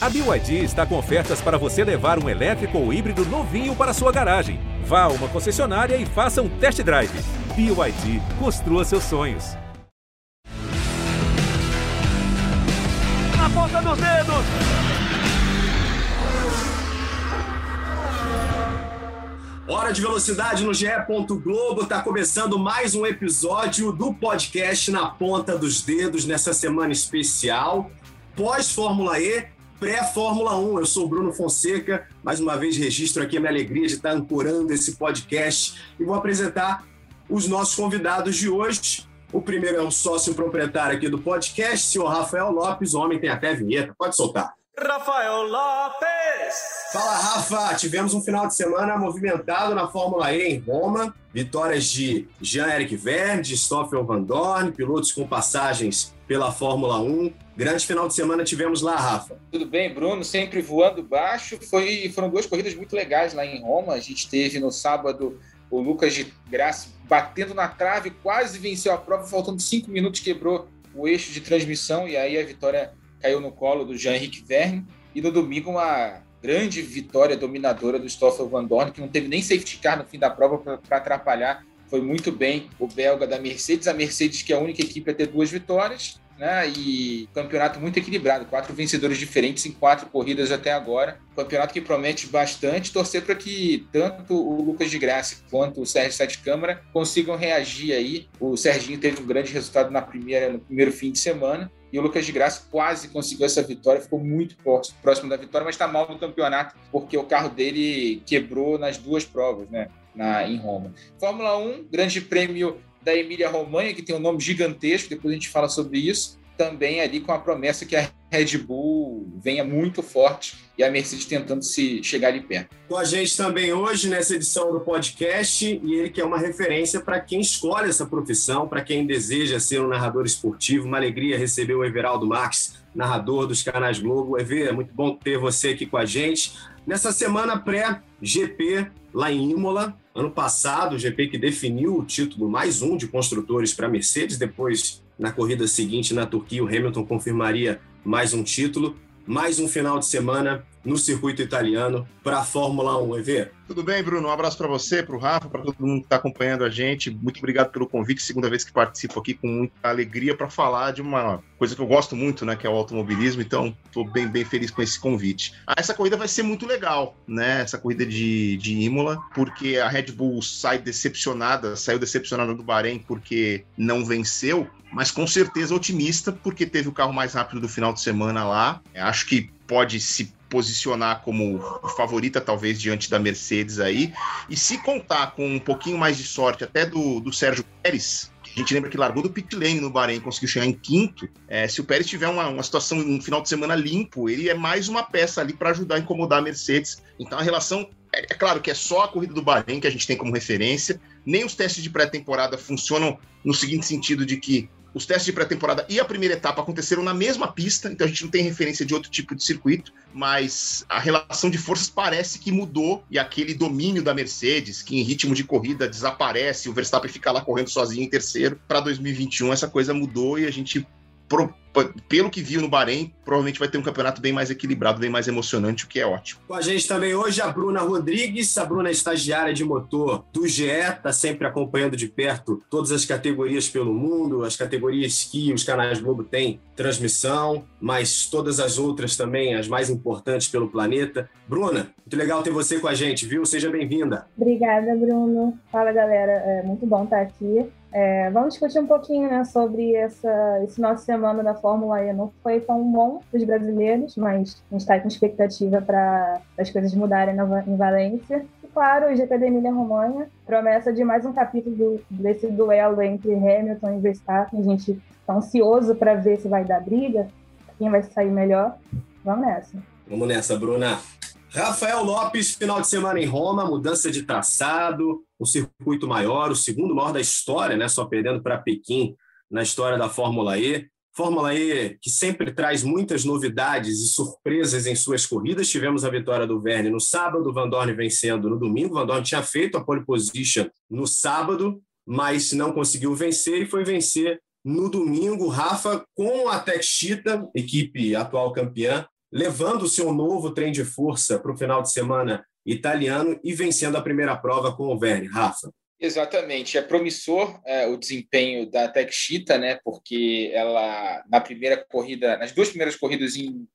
A BYD está com ofertas para você levar um elétrico ou híbrido novinho para sua garagem. Vá a uma concessionária e faça um test drive. BYD, construa seus sonhos. Na ponta dos dedos! Hora de velocidade no GE. Globo. Tá começando mais um episódio do podcast Na Ponta dos Dedos nessa semana especial. Pós-Fórmula E, pré-Fórmula 1. Eu sou o Bruno Fonseca. Mais uma vez registro aqui a minha alegria de estar ancorando esse podcast e vou apresentar os nossos convidados de hoje. O primeiro é um sócio proprietário aqui do podcast, senhor Rafael Lopes. O homem tem até vinheta. Pode soltar. Rafael Lopes! Fala, Rafa! Tivemos um final de semana movimentado na Fórmula E em Roma. Vitórias de Jean-Eric Verne, de Stoffel Van Dorn, pilotos com passagens pela Fórmula 1. Grande final de semana tivemos lá, Rafa. Tudo bem, Bruno? Sempre voando baixo. Foi, foram duas corridas muito legais lá em Roma. A gente teve no sábado o Lucas de Graça batendo na trave, quase venceu a prova, faltando cinco minutos, quebrou o eixo de transmissão e aí a vitória caiu no colo do Jean-Henrique Verne. E no domingo, uma grande vitória dominadora do Stoffel Van Dorn, que não teve nem safety car no fim da prova para atrapalhar. Foi muito bem. O belga da Mercedes, a Mercedes que é a única equipe a ter duas vitórias, né? E campeonato muito equilibrado, quatro vencedores diferentes em quatro corridas até agora. Campeonato que promete bastante. Torcer para que tanto o Lucas de Graça quanto o Sérgio Sete Câmara consigam reagir aí. O Serginho teve um grande resultado na primeira, no primeiro fim de semana. E o Lucas de Graça quase conseguiu essa vitória, ficou muito próximo da vitória, mas está mal no campeonato, porque o carro dele quebrou nas duas provas, né? Na, em Roma. Fórmula 1, Grande Prêmio da Emília-Romanha, que tem um nome gigantesco, depois a gente fala sobre isso. Também ali com a promessa que a Red Bull venha muito forte e a Mercedes tentando se chegar ali perto. Com a gente também hoje nessa edição do podcast e ele que é uma referência para quem escolhe essa profissão, para quem deseja ser um narrador esportivo. Uma alegria receber o Everaldo Marques, narrador dos canais Globo. Ever, é muito bom ter você aqui com a gente. Nessa semana pré-GP lá em Imola, ano passado, o GP que definiu o título mais um de construtores para a Mercedes, depois na corrida seguinte na Turquia o Hamilton confirmaria mais um título, mais um final de semana no circuito italiano para a Fórmula 1, EV. Tudo bem, Bruno? Um abraço para você, para o Rafa, para todo mundo que está acompanhando a gente. Muito obrigado pelo convite. Segunda vez que participo aqui com muita alegria para falar de uma coisa que eu gosto muito, né, que é o automobilismo. Então, estou bem, bem feliz com esse convite. Ah, essa corrida vai ser muito legal, né? Essa corrida de, de Imola, porque a Red Bull sai decepcionada, saiu decepcionada do Bahrein porque não venceu, mas com certeza otimista porque teve o carro mais rápido do final de semana lá. Acho que pode se posicionar como favorita, talvez, diante da Mercedes aí. E se contar com um pouquinho mais de sorte, até do, do Sérgio Pérez, a gente lembra que largou do pit lane no Bahrein, conseguiu chegar em quinto. É, se o Pérez tiver uma, uma situação, um final de semana limpo, ele é mais uma peça ali para ajudar a incomodar a Mercedes. Então a relação, é, é, claro que é só a corrida do Bahrein que a gente tem como referência. Nem os testes de pré-temporada funcionam no seguinte sentido de que os testes de pré-temporada e a primeira etapa aconteceram na mesma pista, então a gente não tem referência de outro tipo de circuito, mas a relação de forças parece que mudou e aquele domínio da Mercedes, que em ritmo de corrida desaparece, o Verstappen fica lá correndo sozinho em terceiro, para 2021 essa coisa mudou e a gente pelo que viu no Bahrein, provavelmente vai ter um campeonato bem mais equilibrado, bem mais emocionante, o que é ótimo. Com a gente também hoje a Bruna Rodrigues, a Bruna é estagiária de motor do GE, está sempre acompanhando de perto todas as categorias pelo mundo, as categorias que os canais Globo têm transmissão, mas todas as outras também, as mais importantes pelo planeta. Bruna, muito legal ter você com a gente, viu? Seja bem-vinda. Obrigada, Bruno. Fala, galera. É muito bom estar aqui. É, vamos discutir um pouquinho né, sobre essa, esse nosso semana da Fórmula E. Não foi tão bom para os brasileiros, mas a gente está com expectativa para as coisas mudarem na, em Valência. E claro, o GP da Emília-Romanha, promessa de mais um capítulo do, desse duelo entre Hamilton e Verstappen. A gente está ansioso para ver se vai dar briga, quem vai sair melhor. Vamos nessa. Vamos nessa, Bruna. Rafael Lopes, final de semana em Roma, mudança de traçado, um circuito maior, o segundo maior da história, né? Só perdendo para Pequim na história da Fórmula E. Fórmula E que sempre traz muitas novidades e surpresas em suas corridas. Tivemos a vitória do Verne no sábado, Van Dorn vencendo no domingo. Van Dorn tinha feito a pole position no sábado, mas não conseguiu vencer e foi vencer no domingo. Rafa com a Tech Cheetah, equipe atual campeã, levando o seu novo trem de força para o final de semana italiano e vencendo a primeira prova com o Verne. Rafa. Exatamente, é promissor é, o desempenho da Techchita, né? Porque ela na primeira corrida, nas duas primeiras corridas em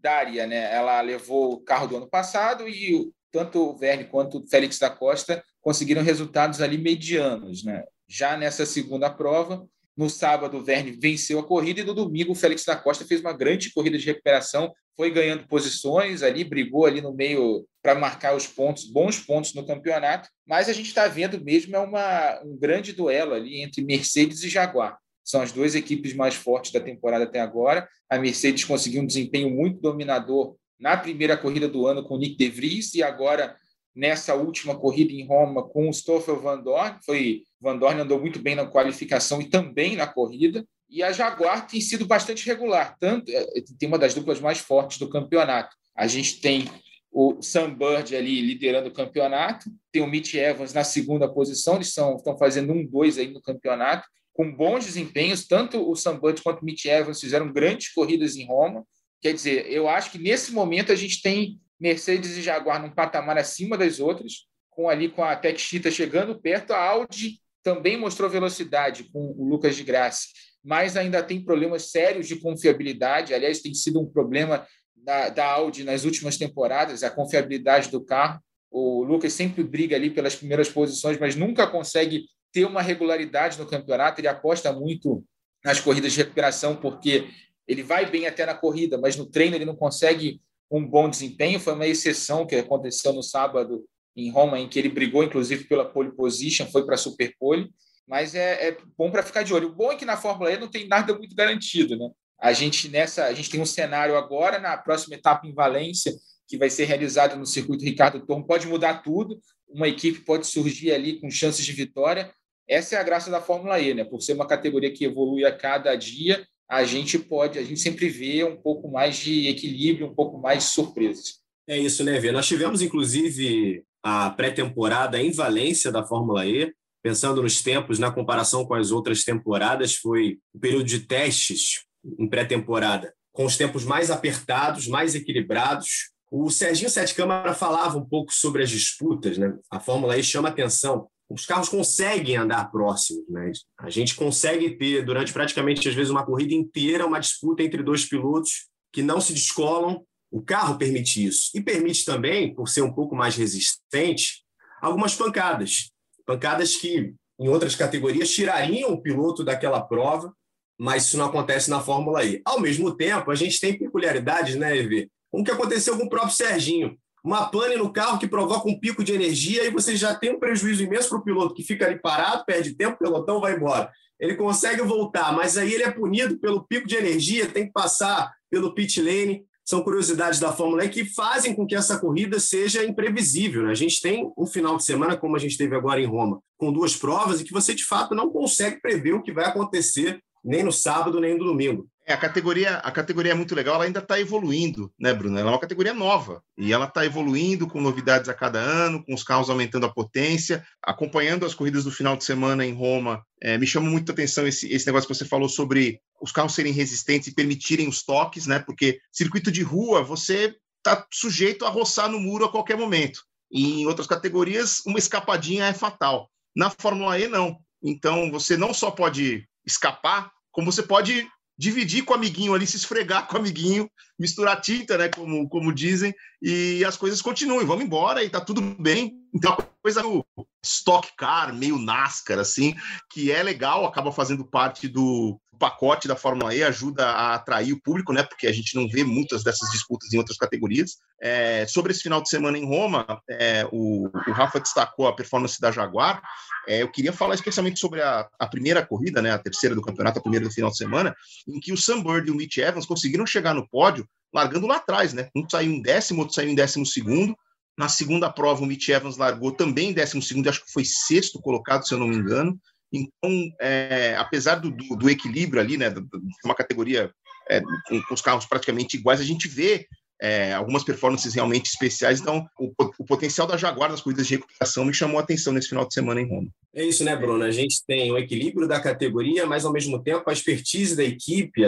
Dária, né? Ela levou o carro do ano passado e tanto o Verne quanto o Félix da Costa conseguiram resultados ali medianos, né? Já nessa segunda prova, no sábado, o Verne venceu a corrida e no domingo, o Félix da Costa fez uma grande corrida de recuperação, foi ganhando posições ali, brigou ali no meio para marcar os pontos, bons pontos no campeonato. Mas a gente está vendo mesmo é uma, um grande duelo ali entre Mercedes e Jaguar. São as duas equipes mais fortes da temporada até agora. A Mercedes conseguiu um desempenho muito dominador na primeira corrida do ano com o Nick De Vries e agora nessa última corrida em Roma com o Stoffel Van Dorn. Foi, Van Dorn andou muito bem na qualificação e também na corrida. E a Jaguar tem sido bastante regular, tanto é, tem uma das duplas mais fortes do campeonato. A gente tem o Sam Bird ali liderando o campeonato, tem o Mitch Evans na segunda posição, eles são, estão fazendo um dois aí no campeonato, com bons desempenhos, tanto o Sam Bird quanto o Mitch Evans fizeram grandes corridas em Roma. Quer dizer, eu acho que nesse momento a gente tem Mercedes e Jaguar num patamar acima das outras, com ali com a Tech Cheetah chegando perto, a Audi também mostrou velocidade com o Lucas de Graça, mas ainda tem problemas sérios de confiabilidade. Aliás, tem sido um problema da, da Audi nas últimas temporadas, a confiabilidade do carro. O Lucas sempre briga ali pelas primeiras posições, mas nunca consegue ter uma regularidade no campeonato. Ele aposta muito nas corridas de recuperação, porque ele vai bem até na corrida, mas no treino ele não consegue um bom desempenho. Foi uma exceção que aconteceu no sábado em Roma, em que ele brigou, inclusive, pela pole position, foi para a super pole. Mas é, é bom para ficar de olho. O bom é que na Fórmula E não tem nada muito garantido, né? A gente nessa, a gente tem um cenário agora na próxima etapa em Valência, que vai ser realizada no circuito Ricardo Tormo, pode mudar tudo. Uma equipe pode surgir ali com chances de vitória. Essa é a graça da Fórmula E, né? Por ser uma categoria que evolui a cada dia, a gente pode, a gente sempre vê um pouco mais de equilíbrio, um pouco mais de surpresas. É isso, né, Vê? Nós tivemos, inclusive, a pré-temporada em Valência da Fórmula E, pensando nos tempos, na comparação com as outras temporadas, foi o período de testes em pré-temporada, com os tempos mais apertados, mais equilibrados. O Serginho Sete Câmara falava um pouco sobre as disputas, né? A Fórmula E chama atenção os carros conseguem andar próximos, né? A gente consegue ter durante praticamente às vezes uma corrida inteira uma disputa entre dois pilotos que não se descolam. O carro permite isso e permite também, por ser um pouco mais resistente, algumas pancadas, pancadas que em outras categorias tirariam o piloto daquela prova, mas isso não acontece na Fórmula E. Ao mesmo tempo, a gente tem peculiaridades, né, Evê? Como que aconteceu com o próprio Serginho uma pane no carro que provoca um pico de energia e você já tem um prejuízo imenso para o piloto que fica ali parado, perde tempo, o pelotão vai embora. Ele consegue voltar, mas aí ele é punido pelo pico de energia, tem que passar pelo pit lane. São curiosidades da Fórmula E que fazem com que essa corrida seja imprevisível. Né? A gente tem um final de semana, como a gente teve agora em Roma, com duas provas e que você de fato não consegue prever o que vai acontecer nem no sábado, nem no domingo. É, a categoria, a categoria é muito legal, ela ainda está evoluindo, né, Bruno? Ela é uma categoria nova e ela está evoluindo com novidades a cada ano, com os carros aumentando a potência. Acompanhando as corridas do final de semana em Roma, é, me chama muito a atenção esse, esse negócio que você falou sobre os carros serem resistentes e permitirem os toques, né? Porque circuito de rua, você está sujeito a roçar no muro a qualquer momento. E em outras categorias, uma escapadinha é fatal. Na Fórmula E, não. Então, você não só pode escapar, como você pode dividir com o amiguinho ali, se esfregar com o amiguinho, misturar tinta, né, como, como dizem, e as coisas continuam, vamos embora e tá tudo bem. Então, a coisa do stock car, meio NASCAR, assim, que é legal, acaba fazendo parte do pacote da Fórmula E, ajuda a atrair o público, né, porque a gente não vê muitas dessas disputas em outras categorias. É, sobre esse final de semana em Roma, é, o, o Rafa destacou a performance da Jaguar, é, eu queria falar especialmente sobre a, a, primeira corrida, né, a terceira do campeonato, a primeira do final de semana, em que o Sam Bird e o Mitch Evans conseguiram chegar no pódio largando lá atrás, né? Um saiu em décimo, outro saiu em décimo segundo. Na segunda prova, o Mitch Evans largou também em décimo segundo, acho que foi sexto colocado, se eu não me engano. Então, é, apesar do, do, do, equilíbrio ali, né, de uma categoria é, com, com, os carros praticamente iguais, a gente vê é, algumas performances realmente especiais. Então, o, o, potencial da Jaguar nas corridas de recuperação me chamou a atenção nesse final de semana em Roma. É isso, né, Bruno? A gente tem o equilíbrio da categoria, mas ao mesmo tempo a expertise da equipe,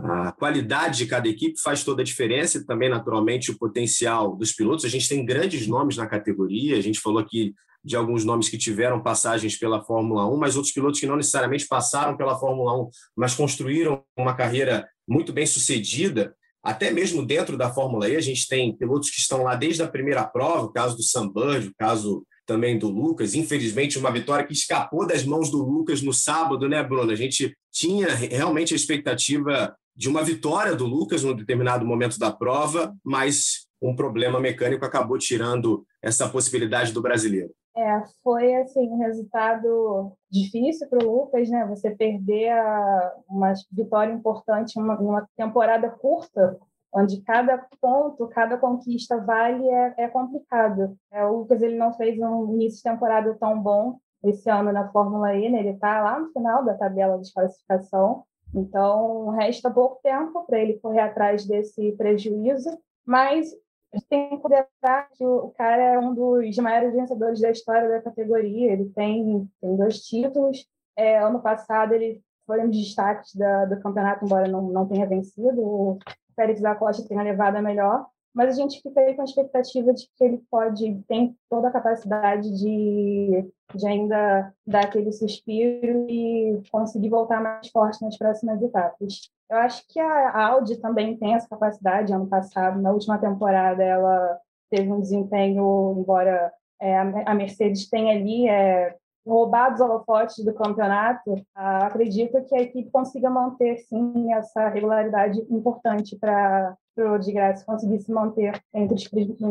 A qualidade de cada equipe faz toda a diferença e também, naturalmente, o potencial dos pilotos. A gente tem grandes nomes na categoria, a gente falou aqui de alguns nomes que tiveram passagens pela Fórmula 1, mas outros pilotos que não necessariamente passaram pela Fórmula 1, mas construíram uma carreira muito bem sucedida. Até mesmo dentro da Fórmula E, a gente tem pilotos que estão lá desde a primeira prova, o caso do Sam o caso também do Lucas. Infelizmente, uma vitória que escapou das mãos do Lucas no sábado, né, Bruno? A gente tinha realmente a expectativa de uma vitória do Lucas num determinado momento da prova, mas um problema mecânico acabou tirando essa possibilidade do brasileiro. É, foi assim um resultado difícil para o Lucas, né? Você perder a, uma vitória importante uma, uma, temporada curta, onde cada ponto, cada conquista vale, é, é complicado. É, o Lucas ele não fez um início de temporada tão bom esse ano na Fórmula E, né? Ele está lá no final da tabela de classificação, então resta pouco tempo para ele correr atrás desse prejuízo, mas a gente tem que considerar que o cara é um dos maiores vencedores da história da categoria. Ele tem, tem dois títulos. É, ano passado ele foi um dos destaques da, do campeonato, embora não, não tenha vencido. O Félix da Costa tenha levado a melhor. Mas a gente fica aí com a expectativa de que ele pode, tem toda a capacidade de, de ainda dar aquele suspiro e conseguir voltar mais forte nas próximas etapas. Eu acho que a Audi também tem essa capacidade. Ano passado, na última temporada, ela teve um desempenho, embora é, a Mercedes tenha ali é, roubado os holofotes do campeonato, ah, acredito que a equipe consiga manter, sim, essa regularidade importante para o de graça conseguir se manter entre os,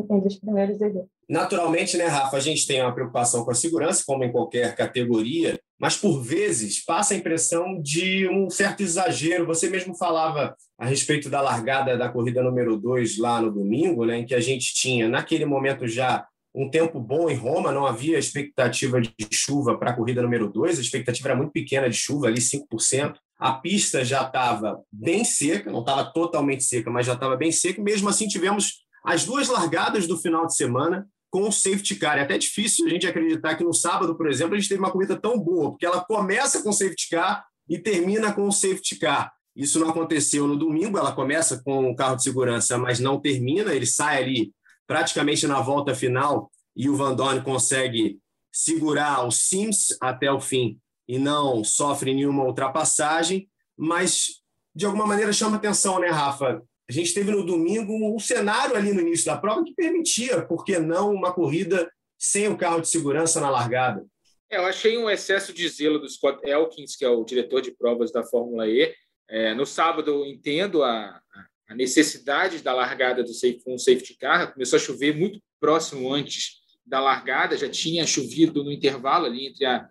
entre os primeiros eventos. Naturalmente, né, Rafa, a gente tem uma preocupação com a segurança, como em qualquer categoria, mas por vezes passa a impressão de um certo exagero. Você mesmo falava a respeito da largada da corrida número 2 lá no domingo, né, em que a gente tinha, naquele momento já, um tempo bom em Roma, não havia expectativa de chuva para a corrida número 2, a expectativa era muito pequena de chuva, ali 5%. A pista já estava bem seca, não estava totalmente seca, mas já estava bem seca. Mesmo assim, tivemos as duas largadas do final de semana com o safety car. É até difícil a gente acreditar que no sábado, por exemplo, a gente teve uma corrida tão boa, porque ela começa com o safety car e termina com o safety car. Isso não aconteceu no domingo, ela começa com o carro de segurança, mas não termina, ele sai ali praticamente na volta final e o Van Dorn consegue segurar o Sims até o fim e não sofre nenhuma ultrapassagem, mas de alguma maneira chama atenção, né, Rafa? A gente teve no domingo um cenário ali no início da prova que permitia, por que não, uma corrida sem o carro de segurança na largada. É, eu achei um excesso de zelo do Scott Elkins, que é o diretor de provas da Fórmula E. É, no sábado, entendo a, a necessidade da largada do safe, um safety car. Começou a chover muito próximo antes da largada, já tinha chovido no intervalo ali entre a,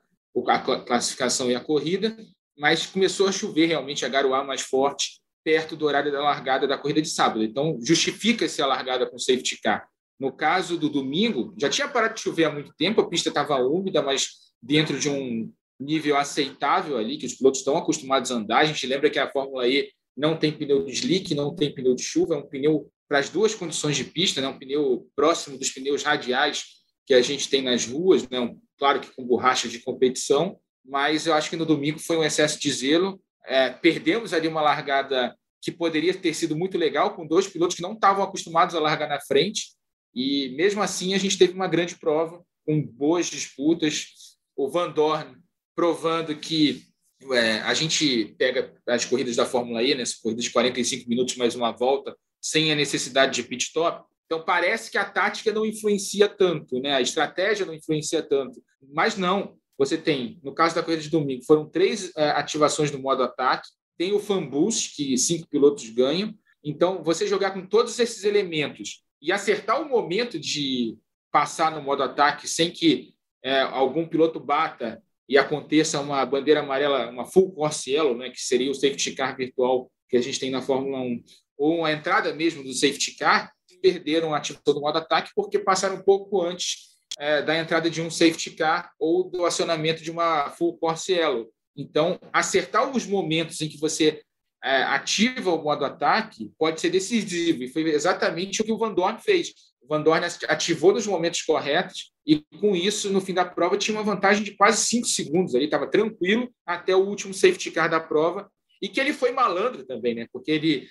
a classificação e a corrida, mas começou a chover realmente, a garoar mais forte perto do horário da largada da corrida de sábado. Então, justifica-se a largada com safety car. No caso do domingo, já tinha parado de chover há muito tempo, a pista estava úmida, mas dentro de um nível aceitável ali, que os pilotos estão acostumados a andar. A gente lembra que a Fórmula E não tem pneu de slick, não tem pneu de chuva, é um pneu para as duas condições de pista, né? um pneu próximo dos pneus radiais que a gente tem nas ruas, né? Um, claro que com borracha de competição, mas eu acho que no domingo foi um excesso de zelo é, perdemos ali uma largada que poderia ter sido muito legal, com dois pilotos que não estavam acostumados a largar na frente. E mesmo assim, a gente teve uma grande prova, com boas disputas. O Van Dorn provando que é, a gente pega as corridas da Fórmula E, né, corridas de 45 minutos mais uma volta, sem a necessidade de pit stop. Então parece que a tática não influencia tanto, né? a estratégia não influencia tanto. Mas não, você tem, no caso da corrida de domingo, foram três é, ativações do modo ataque, tem o fan boost, que cinco pilotos ganham. Então, você jogar com todos esses elementos e acertar o momento de passar no modo ataque sem que é, algum piloto bata e aconteça uma bandeira amarela, uma full course yellow, né, que seria o safety car virtual que a gente tem na Fórmula 1, ou a entrada mesmo do safety car, perderam a ativação do modo ataque porque passaram um pouco antes é, da entrada de um safety car ou do acionamento de uma full course yellow. Então, acertar os momentos em que você é, ativa o modo ataque pode ser decisivo, e foi exatamente o que o Van Dorn fez. Van Dorn ativou nos momentos corretos e, com isso, no fim da prova, tinha uma vantagem de quase cinco segundos. Ele estava tranquilo até o último safety car da prova. e que ele foi malandro também, né? Porque ele,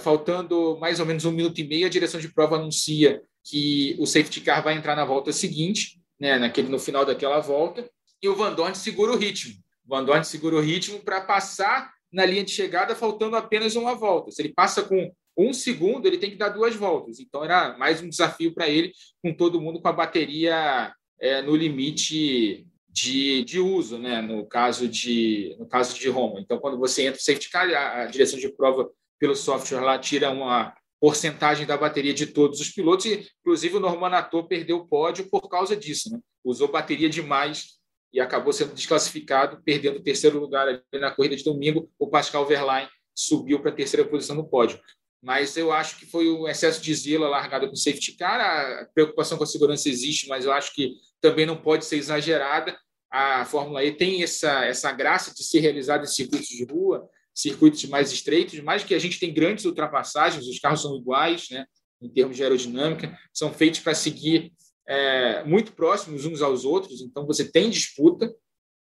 faltando mais ou menos um minuto e meio, a direção de prova anuncia que o safety car vai entrar na volta seguinte, né? Naquele, no final daquela volta, e o Van Dorn segura o ritmo. O Van Dorn segura o ritmo para passar na linha de chegada, faltando apenas uma volta. Se ele passa com um segundo, ele tem que dar duas voltas. Então era mais um desafio para ele, com todo mundo com a bateria é, no limite de, de uso, né? no, caso de, no caso de Roma. Então, quando você entra no safety car, a, a direção de prova pelo software lá tira uma porcentagem da bateria de todos os pilotos, e inclusive o Norman Ator perdeu o pódio por causa disso. Né? Usou bateria demais e acabou sendo desclassificado, perdendo o terceiro lugar na corrida de domingo. O Pascal Verlaine subiu para a terceira posição no pódio. Mas eu acho que foi o excesso de zelo largado com o safety car. A preocupação com a segurança existe, mas eu acho que também não pode ser exagerada. A Fórmula E tem essa, essa graça de ser realizada em circuitos de rua, circuitos mais estreitos, mais que a gente tem grandes ultrapassagens, os carros são iguais, né, em termos de aerodinâmica, são feitos para seguir é, muito próximos uns aos outros, então você tem disputa,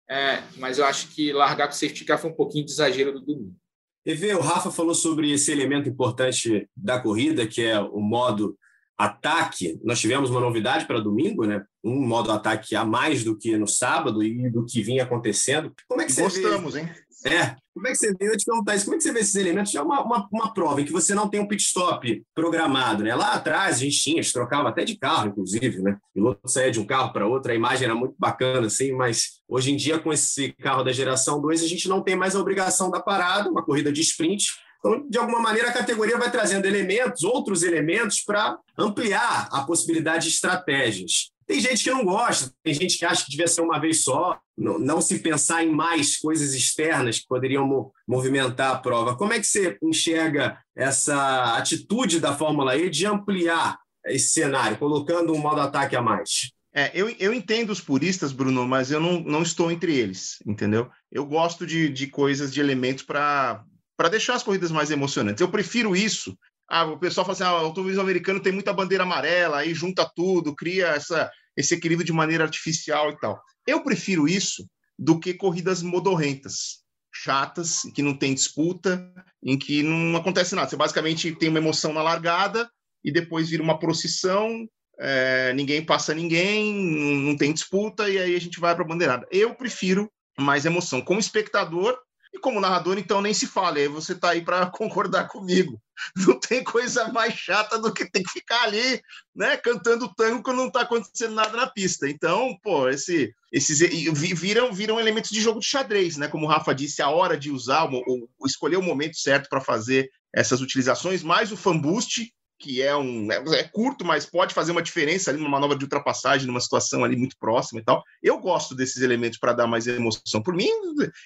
é, mas eu acho que largar com o safety car foi um pouquinho de exagero do domingo. E o Rafa falou sobre esse elemento importante da corrida, que é o modo ataque. Nós tivemos uma novidade para domingo, né? Um modo ataque a mais do que no sábado e do que vinha acontecendo. Como é que você Gostamos, vê? hein? É. Como é que você vê? Eu te perguntar isso. Como é que você vê esses elementos? Já é uma, uma, uma, prova em que você não tem um pit stop programado, né? Lá atrás a gente tinha, a gente trocava até de carro, inclusive, né? O piloto saía de um carro para outro, a imagem era muito bacana, assim, mas hoje em dia, com esse carro da geração 2, a gente não tem mais a obrigação da parada, uma corrida de sprint. Então, de alguma maneira, a categoria vai trazendo elementos, outros elementos, para ampliar a possibilidade de estratégias. Tem gente que não gosta, tem gente que acha que devia ser uma vez só, não, não se pensar em mais coisas externas que poderiam mo movimentar a prova. Como é que você enxerga essa atitude da Fórmula E de ampliar esse cenário, colocando um modo ataque a mais? É, eu, eu entendo os puristas, Bruno, mas eu não, não estou entre eles, entendeu? Eu gosto de, de coisas, de elementos para deixar as corridas mais emocionantes. Eu prefiro isso ah, o pessoal fala assim: ah, o automobilismo americano tem muita bandeira amarela, aí junta tudo, cria essa, esse equilíbrio de maneira artificial e tal. Eu prefiro isso do que corridas modorrentas, chatas, que não tem disputa, em que não acontece nada. Você basicamente tem uma emoção na largada e depois vira uma procissão, é, ninguém passa ninguém, não tem disputa e aí a gente vai para a bandeirada. Eu prefiro mais emoção. Como espectador, e como narrador, então nem se fala, aí você está aí para concordar comigo. Não tem coisa mais chata do que ter que ficar ali, né, cantando tango quando não está acontecendo nada na pista. Então, pô, esse, esses viram, viram elementos de jogo de xadrez, né? Como o Rafa disse, a hora de usar, ou escolher o momento certo para fazer essas utilizações, mais o fan boost, que é um é, é, curto, mas pode fazer uma diferença ali numa manobra de ultrapassagem, numa situação ali muito próxima e tal. Eu gosto desses elementos para dar mais emoção. Por mim,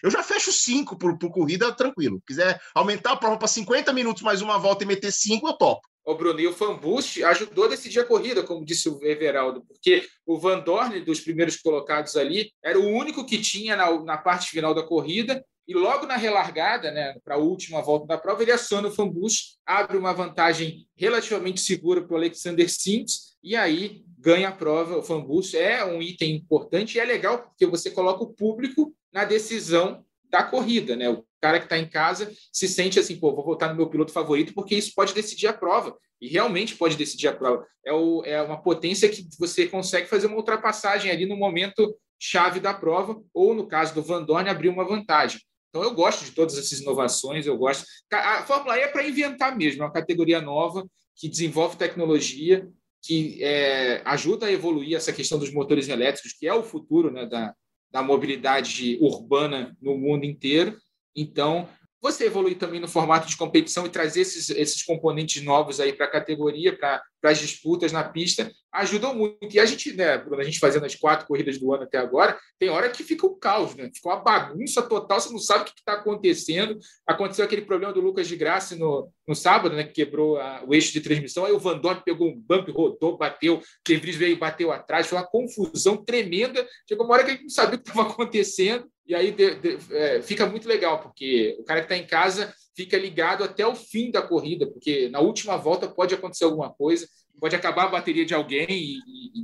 eu já fecho cinco por, por corrida tranquilo. Quiser aumentar a prova para 50 minutos mais uma volta e meter cinco, eu topo. O Bruno, e o Fan Boost ajudou a decidir a corrida, como disse o Everaldo, porque o Van Dorn, dos primeiros colocados ali, era o único que tinha na, na parte final da corrida e logo na relargada, né, para a última volta da prova, ele aciona o fanbus, abre uma vantagem relativamente segura para o Alexander Sims e aí ganha a prova. O fanbus é um item importante e é legal porque você coloca o público na decisão da corrida, né? O cara que está em casa se sente assim, pô, vou votar no meu piloto favorito porque isso pode decidir a prova. E realmente pode decidir a prova. É, o, é uma potência que você consegue fazer uma ultrapassagem ali no momento chave da prova, ou no caso do Van Dorn, abrir uma vantagem. Então eu gosto de todas essas inovações, eu gosto. A Fórmula E é para inventar mesmo, é uma categoria nova que desenvolve tecnologia, que é, ajuda a evoluir essa questão dos motores elétricos, que é o futuro né, da, da mobilidade urbana no mundo inteiro. Então, você evoluir também no formato de competição e trazer esses, esses componentes novos aí para a categoria, para as disputas na pista, ajudam muito. E a gente, né, Bruno, a gente fazendo as quatro corridas do ano até agora, tem hora que fica um caos, né? Fica uma bagunça total, você não sabe o que está acontecendo. Aconteceu aquele problema do Lucas de Graça no, no sábado, né, que quebrou a, o eixo de transmissão, aí o Van Dorn pegou um bump, rodou, bateu, De Vries veio e bateu atrás, foi uma confusão tremenda. Chegou uma hora que a gente não sabia o que estava acontecendo. E aí de, de, é, fica muito legal, porque o cara que está em casa fica ligado até o fim da corrida, porque na última volta pode acontecer alguma coisa, pode acabar a bateria de alguém e,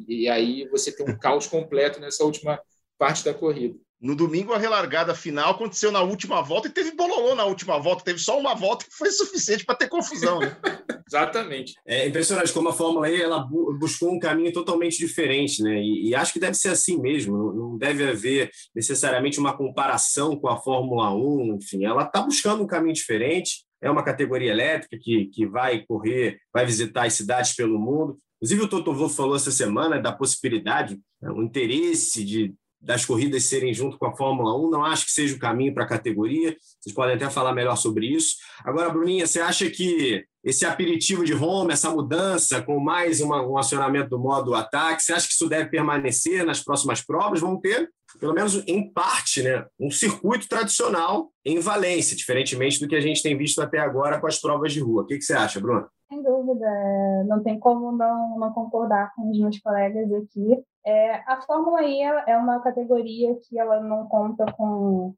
e, e aí você tem um caos completo nessa última parte da corrida. No domingo, a relargada final aconteceu na última volta e teve bololô na última volta. Teve só uma volta que foi suficiente para ter confusão. Né? Exatamente. É impressionante como a Fórmula E ela buscou um caminho totalmente diferente, né? E, e acho que deve ser assim mesmo. Não deve haver necessariamente uma comparação com a Fórmula 1. Enfim, ela está buscando um caminho diferente. É uma categoria elétrica que, que vai correr, vai visitar as cidades pelo mundo. Inclusive, o Toto Wolff falou essa semana da possibilidade, né, o interesse de das corridas serem junto com a Fórmula 1, não acho que seja o caminho para a categoria. Vocês podem até falar melhor sobre isso. Agora, Bruninha, você acha que esse aperitivo de Roma, essa mudança com mais uma, um acionamento do modo ataque, você acha que isso deve permanecer nas próximas provas? Vamos ter, pelo menos em parte, né, um circuito tradicional em Valência, diferentemente do que a gente tem visto até agora com as provas de rua. O que, que você acha, Bruno? Sem dúvida, é, não tem como não, não concordar com os meus colegas aqui. É, a Fórmula E é uma categoria que ela não conta com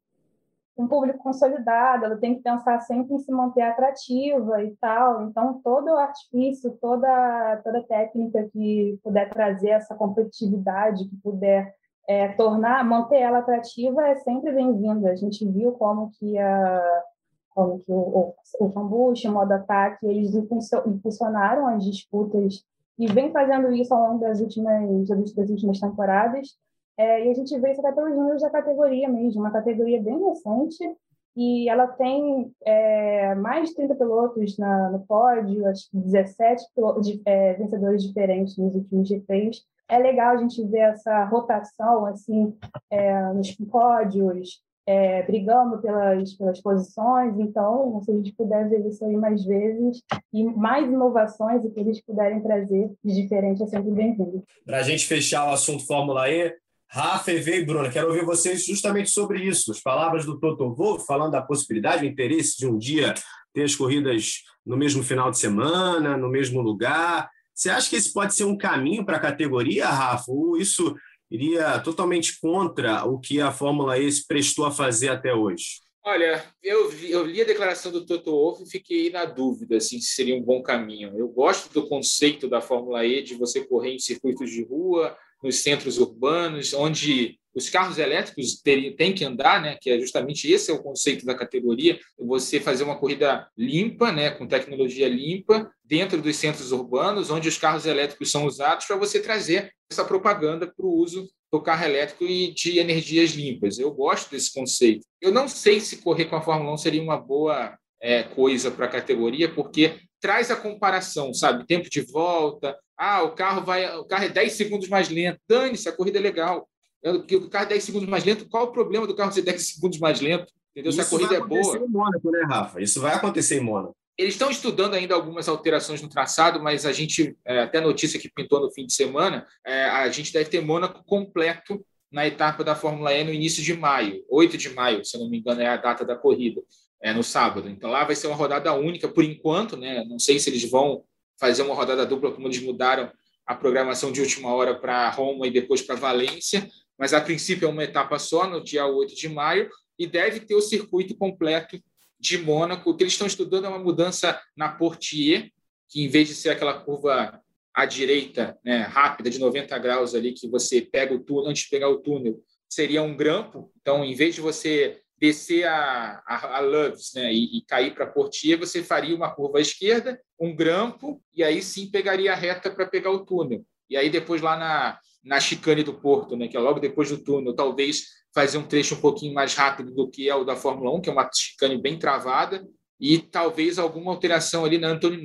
um público consolidado, ela tem que pensar sempre em se manter atrativa e tal. Então, todo o artifício, toda, toda técnica que puder trazer essa competitividade, que puder é, tornar, manter ela atrativa, é sempre bem-vinda. A gente viu como que a como que o, o, o Fambush, o modo ataque, eles impulsionaram as disputas e vem fazendo isso ao longo das últimas, das últimas temporadas. É, e a gente vê isso até pelos números da categoria mesmo, uma categoria bem recente, e ela tem é, mais de 30 pilotos na, no pódio, acho que 17 pilotos, é, vencedores diferentes nos últimos GPs. É legal a gente ver essa rotação assim é, nos pódios, é, brigando pelas, pelas posições. Então, se a gente puder ver isso aí mais vezes e mais inovações e que eles puderem trazer de diferente, é sempre bem-vindo. Para a gente fechar o assunto Fórmula E, Rafa, Eve e Bruna, quero ouvir vocês justamente sobre isso. As palavras do Toto Wolff falando da possibilidade, o interesse de um dia ter as corridas no mesmo final de semana, no mesmo lugar. Você acha que esse pode ser um caminho para a categoria, Rafa? Ou isso iria totalmente contra o que a Fórmula E se prestou a fazer até hoje? Olha, eu, eu li a declaração do Toto Wolff e fiquei na dúvida assim, se seria um bom caminho. Eu gosto do conceito da Fórmula E de você correr em circuitos de rua, nos centros urbanos, onde os carros elétricos têm que andar, né? Que é justamente esse é o conceito da categoria. Você fazer uma corrida limpa, né? Com tecnologia limpa dentro dos centros urbanos, onde os carros elétricos são usados para você trazer essa propaganda para o uso do carro elétrico e de energias limpas. Eu gosto desse conceito. Eu não sei se correr com a Fórmula 1 seria uma boa é, coisa para a categoria, porque traz a comparação, sabe? Tempo de volta. Ah, o carro vai, o carro é 10 segundos mais lento. Dane-se, a corrida é legal o carro é 10 segundos mais lento, qual o problema do carro ser 10 segundos mais lento? Entendeu? Se a corrida é boa. Isso vai acontecer em Mônaco, né, Rafa? Isso vai acontecer em Mônaco. Eles estão estudando ainda algumas alterações no traçado, mas a gente, é, até a notícia que pintou no fim de semana, é, a gente deve ter Mônaco completo na etapa da Fórmula E no início de maio, 8 de maio, se não me engano, é a data da corrida, é no sábado. Então lá vai ser uma rodada única por enquanto, né? Não sei se eles vão fazer uma rodada dupla, como eles mudaram a programação de última hora para Roma e depois para Valência, mas a princípio é uma etapa só, no dia 8 de maio, e deve ter o circuito completo de Mônaco. O que eles estão estudando é uma mudança na Portier, que em vez de ser aquela curva à direita, né, rápida, de 90 graus ali, que você pega o túnel, antes de pegar o túnel, seria um grampo. Então, em vez de você descer a, a, a Loves né, e, e cair para Portier, você faria uma curva à esquerda, um grampo, e aí sim pegaria a reta para pegar o túnel. E aí depois lá na, na chicane do Porto, né, que é logo depois do túnel, talvez fazer um trecho um pouquinho mais rápido do que é o da Fórmula 1, que é uma chicane bem travada, e talvez alguma alteração ali na Anthony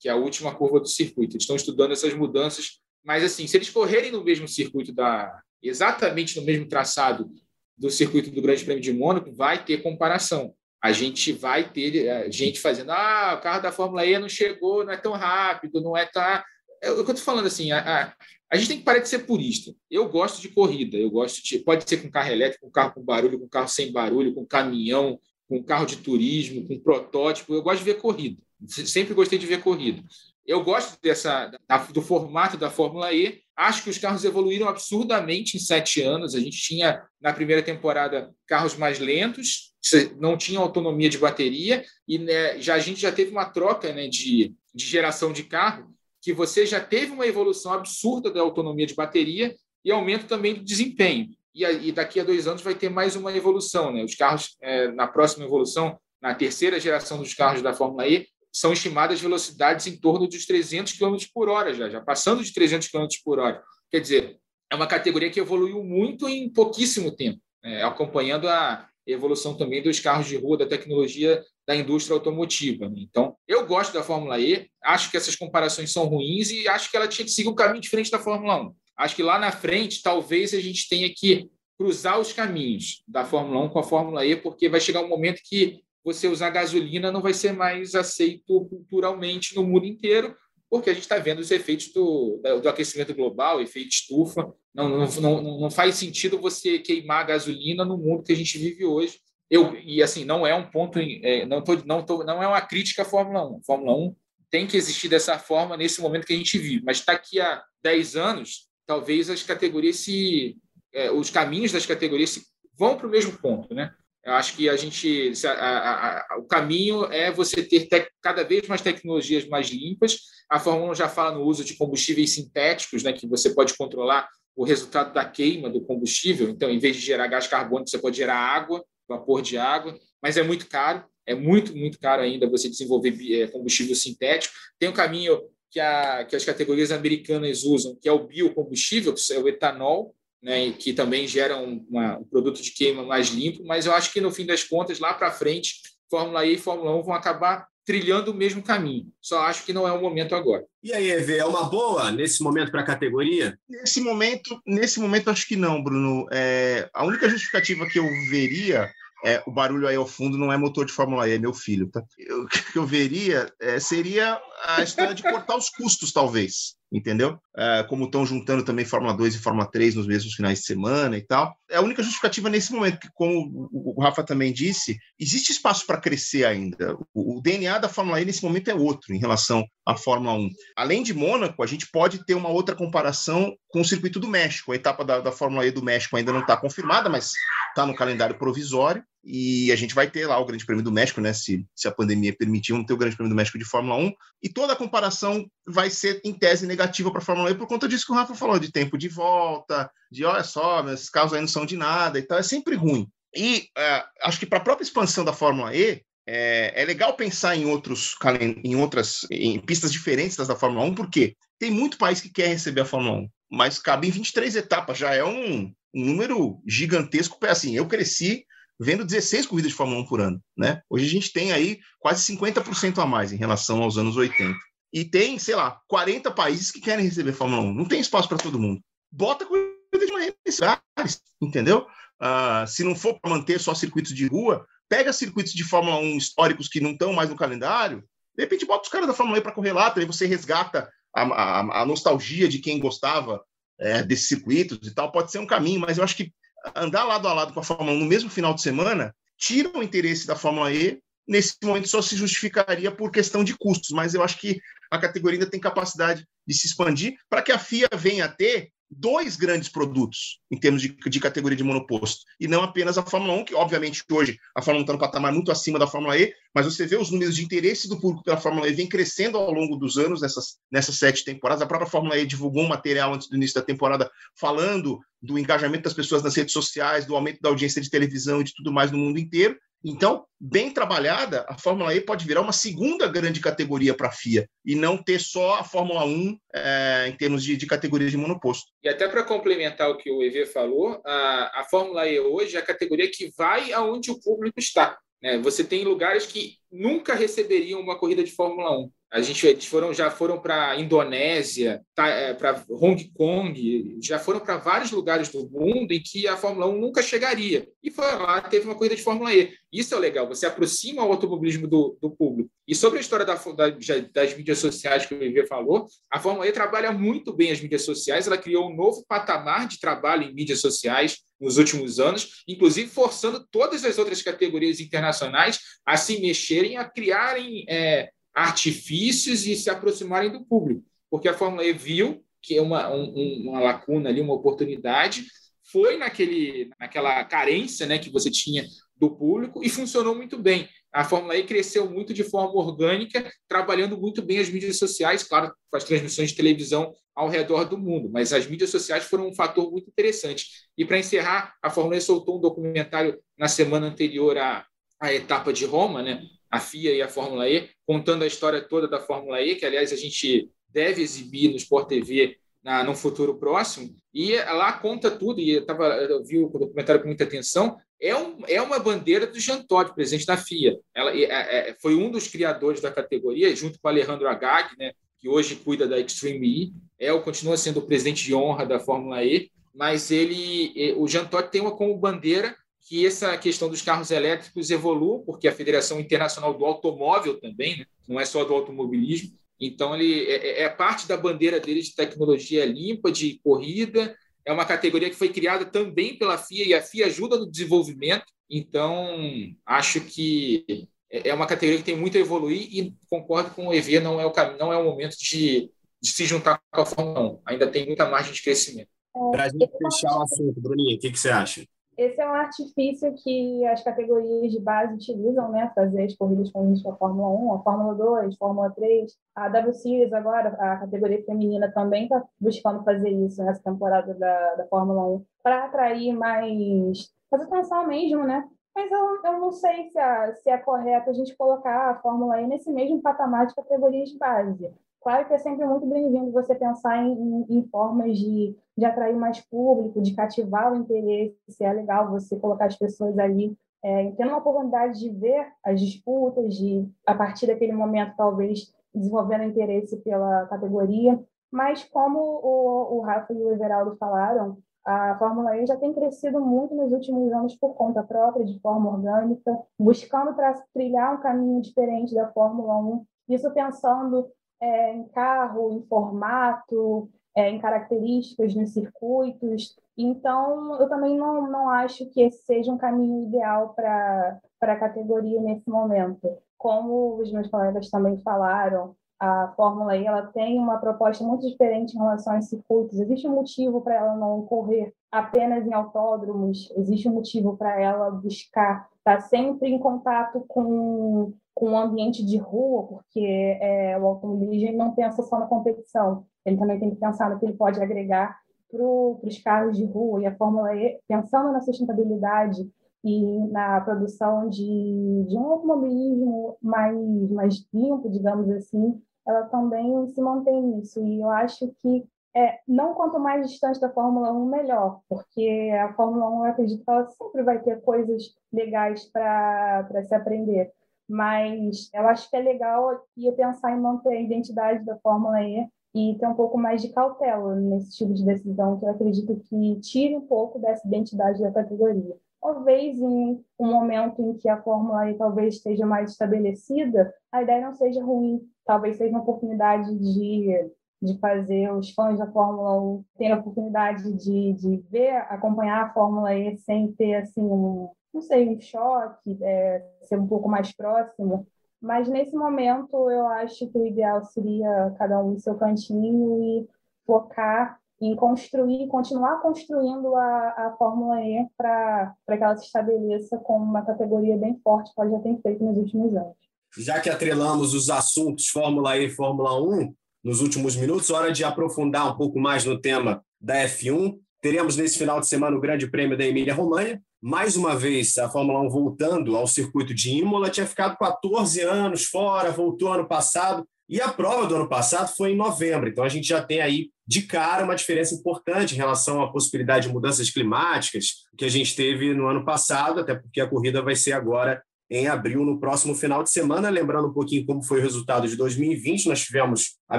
que é a última curva do circuito. Eles estão estudando essas mudanças, mas assim, se eles correrem no mesmo circuito da exatamente no mesmo traçado do circuito do Grande Prêmio de Mônaco, vai ter comparação. A gente vai ter eh, gente fazendo, ah, o carro da Fórmula E não chegou, não é tão rápido, não é tá. É o que eu estou falando assim, a, a, a gente tem que parar de ser purista. Eu gosto de corrida, eu gosto de. Pode ser com carro elétrico, com carro com barulho, com carro sem barulho, com caminhão, com carro de turismo, com protótipo. Eu gosto de ver corrida. Sempre gostei de ver corrida. Eu gosto dessa do formato da Fórmula E. Acho que os carros evoluíram absurdamente em sete anos. A gente tinha na primeira temporada carros mais lentos, não tinha autonomia de bateria e né, já a gente já teve uma troca né, de, de geração de carro que você já teve uma evolução absurda da autonomia de bateria e aumento também do desempenho. e, e, daqui a dois anos vai ter mais uma evolução. Né? Os carros, é, na próxima evolução, na terceira geração dos carros da Fórmula E, são estimadas velocidades em torno dos 300 km por hora, já, já passando de 300 km por hora. Quer dizer, é uma categoria que evoluiu muito em pouquíssimo tempo, né? acompanhando a evolução também dos carros de rua, da tecnologia da indústria automotiva. Né? Então, eu gosto da Fórmula E, acho que essas comparações são ruins e acho que ela tinha que seguir um caminho diferente da Fórmula 1. Acho que lá na frente, talvez a gente tenha que cruzar os caminhos da Fórmula 1 com a Fórmula E, porque vai chegar um momento que você usar gasolina não vai ser mais aceito culturalmente no mundo inteiro, porque a gente está vendo os efeitos do, do, aquecimento global, efeito estufa. Não, não, não, faz sentido você queimar gasolina no mundo que a gente vive hoje. Eu, e assim, não é um ponto, é, não, tô, não, tô, não é uma crítica à Fórmula 1. A Fórmula 1 tem que existir dessa forma nesse momento que a gente vive, mas daqui a 10 anos, talvez as categorias se. É, os caminhos das categorias se, vão para o mesmo ponto, né? Eu acho que a gente, a, a, a, o caminho é você ter tec, cada vez mais tecnologias mais limpas. A Fórmula 1 já fala no uso de combustíveis sintéticos, né, que você pode controlar o resultado da queima do combustível. Então, em vez de gerar gás carbônico, você pode gerar água, vapor de água, mas é muito caro. É muito, muito caro ainda você desenvolver é, combustível sintético. Tem um caminho que, que as categorias americanas usam, que é o biocombustível, que é o etanol, né, que também gera um, uma, um, produto de queima mais limpo, mas eu acho que no fim das contas, lá para frente, Fórmula E e Fórmula 1 vão acabar trilhando o mesmo caminho. Só acho que não é o momento agora. E aí, EV, é uma boa nesse momento para a categoria? Nesse momento, nesse momento acho que não, Bruno. É, a única justificativa que eu veria é, o barulho aí ao fundo não é motor de Fórmula E, é meu filho, tá? O que eu veria é, seria a história de cortar os custos, talvez entendeu? É, como estão juntando também Fórmula 2 e Fórmula 3 nos mesmos finais de semana e tal. É a única justificativa nesse momento, que, como o Rafa também disse, existe espaço para crescer ainda. O, o, DNA da Fórmula E nesse momento é outro em relação à Fórmula 1. Além de Mônaco, a gente pode ter uma outra comparação com o circuito do México. A etapa da, da Fórmula E do México ainda não está confirmada, mas está no calendário provisório. E a gente vai ter lá o Grande Prêmio do México, né? Se, se a pandemia permitir, vamos ter o Grande Prêmio do México de Fórmula 1. E toda a comparação vai ser, em tese, negativa para a Fórmula E por conta disso que o Rafa falou, de tempo de volta, de olha só, esses carros aí não são de nada e tal. É sempre ruim. E é, acho que para a própria expansão da Fórmula E, é, é, legal pensar em outros em outras em pistas diferentes das da Fórmula 1, porque tem muito país que quer receber a Fórmula 1, mas cabe em 23 etapas, já é um, um número gigantesco. Assim, eu cresci vendo 16 corridas de Fórmula 1 por ano. Né? Hoje a gente tem aí quase 50% a mais em relação aos anos 80. E tem, sei lá, 40 países que querem receber Fórmula 1. Não tem espaço para todo mundo. Bota corrida de lugares, entendeu? Uh, se não for para manter só circuitos de rua, pega circuitos de Fórmula 1 históricos que não estão mais no calendário, de repente bota os caras da Fórmula 1 para correr lá, aí você resgata a, a, a nostalgia de quem gostava é, desses circuitos e tal. Pode ser um caminho, mas eu acho que andar lado a lado com a Fórmula 1 no mesmo final de semana tira o interesse da Fórmula E. Nesse momento só se justificaria por questão de custos, mas eu acho que a categoria ainda tem capacidade de se expandir para que a FIA venha a ter dois grandes produtos em termos de, de, categoria de monoposto, e não apenas a Fórmula 1, que obviamente hoje a Fórmula 1 está no patamar muito acima da Fórmula E, mas você vê os números de interesse do público pela Fórmula E vem crescendo ao longo dos anos, nessas, nessas sete temporadas. A própria Fórmula E divulgou um material antes do início da temporada falando do engajamento das pessoas nas redes sociais, do aumento da audiência de televisão e de tudo mais no mundo inteiro. Então, bem trabalhada, a Fórmula E pode virar uma segunda grande categoria para a FIA e não ter só a Fórmula 1 é, em termos de, de categoria de monoposto. E até para complementar o que o EV falou, a, a Fórmula E hoje é a categoria que vai aonde o público está. Né? Você tem lugares que nunca receberiam uma corrida de Fórmula 1. A gente eles foram, já foram para Indonésia, tá, é, para Hong Kong, já foram para vários lugares do mundo em que a Fórmula 1 nunca chegaria. E foi lá, teve uma corrida de Fórmula E. Isso é legal, você aproxima o automobilismo do, do público. E sobre a história da, da, das mídias sociais que o Vivi falou, a Fórmula E trabalha muito bem as mídias sociais, ela criou um novo patamar de trabalho em mídias sociais nos últimos anos, inclusive forçando todas as outras categorias internacionais a se mexerem, a criarem é, artifícios e se aproximarem do público, porque a Fórmula E viu que é uma, um, uma lacuna ali, uma oportunidade, foi naquele, naquela carência né, que você tinha do público e funcionou muito bem. a Fórmula E cresceu muito de forma orgânica, trabalhando muito bem as mídias sociais, claro, com as transmissões de televisão ao redor do mundo, mas as mídias sociais foram um fator muito interessante. E para encerrar, a Fórmula E soltou um documentário na semana anterior à, à etapa de Roma, né? A FIA e a Fórmula E, contando a história toda da Fórmula E, que aliás a gente deve exibir no Sport TV na, no futuro próximo, e lá conta tudo, e eu, tava, eu vi o documentário com muita atenção, é, um, é uma bandeira do Jean Todt, presidente da FIA. Ela é, é, foi um dos criadores da categoria, junto com o Alejandro Agag, né, que hoje cuida da Extreme E, é, continua sendo o presidente de honra da Fórmula E, mas ele, o Jean Todt tem uma como bandeira que essa questão dos carros elétricos evolua, porque a Federação Internacional do Automóvel também, né, não é só do automobilismo, então, ele é, é, é parte da bandeira dele de tecnologia limpa, de corrida. É uma categoria que foi criada também pela FIA e a FIA ajuda no desenvolvimento. Então, acho que é, é uma categoria que tem muito a evoluir e concordo com o EV, não é o caminho, não é o momento de, de se juntar com a Fórmula 1. Ainda tem muita margem de crescimento. Para a gente fechar o assunto, Bruninho, o que, que você acha? Esse é um artifício que as categorias de base utilizam, né? Fazer as corridas com a Fórmula 1, a Fórmula 2, a Fórmula 3. A W Series agora, a categoria feminina também está buscando fazer isso nessa temporada da, da Fórmula 1 para atrair mais, fazer atenção mesmo, né? Mas eu, eu não sei se, é, se é correto a gente colocar a Fórmula E nesse mesmo patamar de categorias de base. Claro que é sempre muito bem-vindo você pensar em, em, em formas de, de atrair mais público, de cativar o interesse. É legal você colocar as pessoas ali é, tendo uma oportunidade de ver as disputas, de, a partir daquele momento, talvez, desenvolvendo interesse pela categoria. Mas, como o, o Rafa e o Everaldo falaram, a Fórmula E já tem crescido muito nos últimos anos por conta própria, de forma orgânica, buscando trilhar um caminho diferente da Fórmula 1. Isso pensando é, em carro, em formato, é, em características nos circuitos. Então, eu também não, não acho que esse seja um caminho ideal para a categoria nesse momento. Como os meus colegas também falaram, a Fórmula E ela tem uma proposta muito diferente em relação aos circuitos. Existe um motivo para ela não correr apenas em autódromos, existe um motivo para ela buscar estar tá sempre em contato com com o ambiente de rua, porque é, o automobilismo não pensa só na competição, ele também tem que pensar no que ele pode agregar para os carros de rua. E a Fórmula E, pensando na sustentabilidade e na produção de, de um automobilismo mais, mais limpo, digamos assim, ela também se mantém nisso. E eu acho que é, não quanto mais distante da Fórmula 1, melhor, porque a Fórmula 1, eu acredito que ela sempre vai ter coisas legais para se aprender mas eu acho que é legal ia pensar em manter a identidade da Fórmula E e ter um pouco mais de cautela nesse tipo de decisão, que eu acredito que tire um pouco dessa identidade da categoria. Talvez em um momento em que a Fórmula E talvez esteja mais estabelecida, a ideia não seja ruim, talvez seja uma oportunidade de, de fazer os fãs da Fórmula 1 terem a oportunidade de, de ver, acompanhar a Fórmula E sem ter assim um, não sei, um choque, é, ser um pouco mais próximo. Mas nesse momento eu acho que o ideal seria cada um em seu cantinho e focar em construir, continuar construindo a, a Fórmula E para que ela se estabeleça como uma categoria bem forte que ela já tem feito nos últimos anos. Já que atrelamos os assuntos Fórmula E e Fórmula 1 nos últimos minutos, hora de aprofundar um pouco mais no tema da F1. Teremos nesse final de semana o Grande Prêmio da Emília-Romanha, mais uma vez, a Fórmula 1 voltando ao circuito de Imola, tinha ficado 14 anos fora, voltou ano passado, e a prova do ano passado foi em novembro. Então a gente já tem aí de cara uma diferença importante em relação à possibilidade de mudanças climáticas que a gente teve no ano passado, até porque a corrida vai ser agora em abril, no próximo final de semana. Lembrando um pouquinho como foi o resultado de 2020, nós tivemos a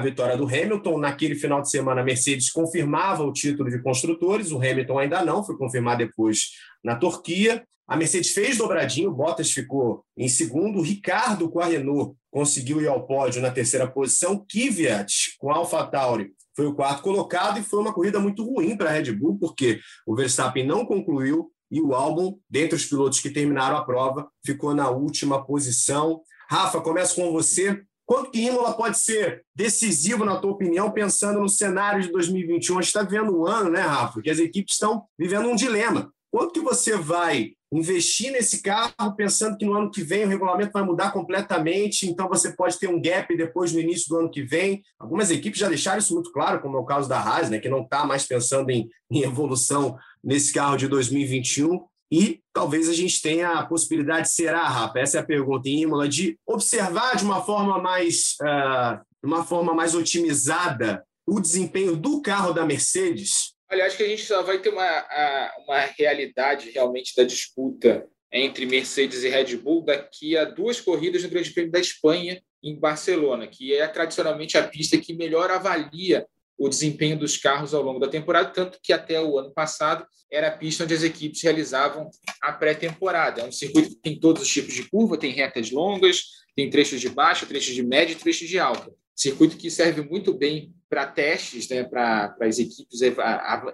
vitória do Hamilton. Naquele final de semana, a Mercedes confirmava o título de construtores, o Hamilton ainda não, foi confirmado depois na Turquia. A Mercedes fez dobradinho, Bottas ficou em segundo, Ricardo com a Renault conseguiu ir ao pódio na terceira posição, Kvyat com a AlphaTauri foi o quarto colocado e foi uma corrida muito ruim para a Red Bull, porque o Verstappen não concluiu e o álbum, dentre os pilotos que terminaram a prova, ficou na última posição. Rafa, começo com você. Quanto que Imola pode ser decisivo, na tua opinião, pensando no cenário de 2021? A gente está vivendo um ano, né, Rafa, que as equipes estão vivendo um dilema. Quanto que você vai investir nesse carro pensando que no ano que vem o regulamento vai mudar completamente, então você pode ter um gap depois no início do ano que vem. Algumas equipes já deixaram isso muito claro, como é o caso da Haas, né, que não está mais pensando em, em evolução nesse carro de 2021. E talvez a gente tenha a possibilidade, será, Rafa? Essa é a pergunta em Imola, de observar de uma forma mais, uh, uma forma mais otimizada o desempenho do carro da Mercedes? Olha, acho que a gente só vai ter uma, uma realidade realmente da disputa entre Mercedes e Red Bull daqui a duas corridas no Grande Prêmio da Espanha, em Barcelona, que é tradicionalmente a pista que melhor avalia o desempenho dos carros ao longo da temporada, tanto que até o ano passado era a pista onde as equipes realizavam a pré-temporada. É um circuito que tem todos os tipos de curva, tem retas longas, tem trechos de baixa, trechos de média e trechos de alta. Circuito que serve muito bem para testes, né, para as equipes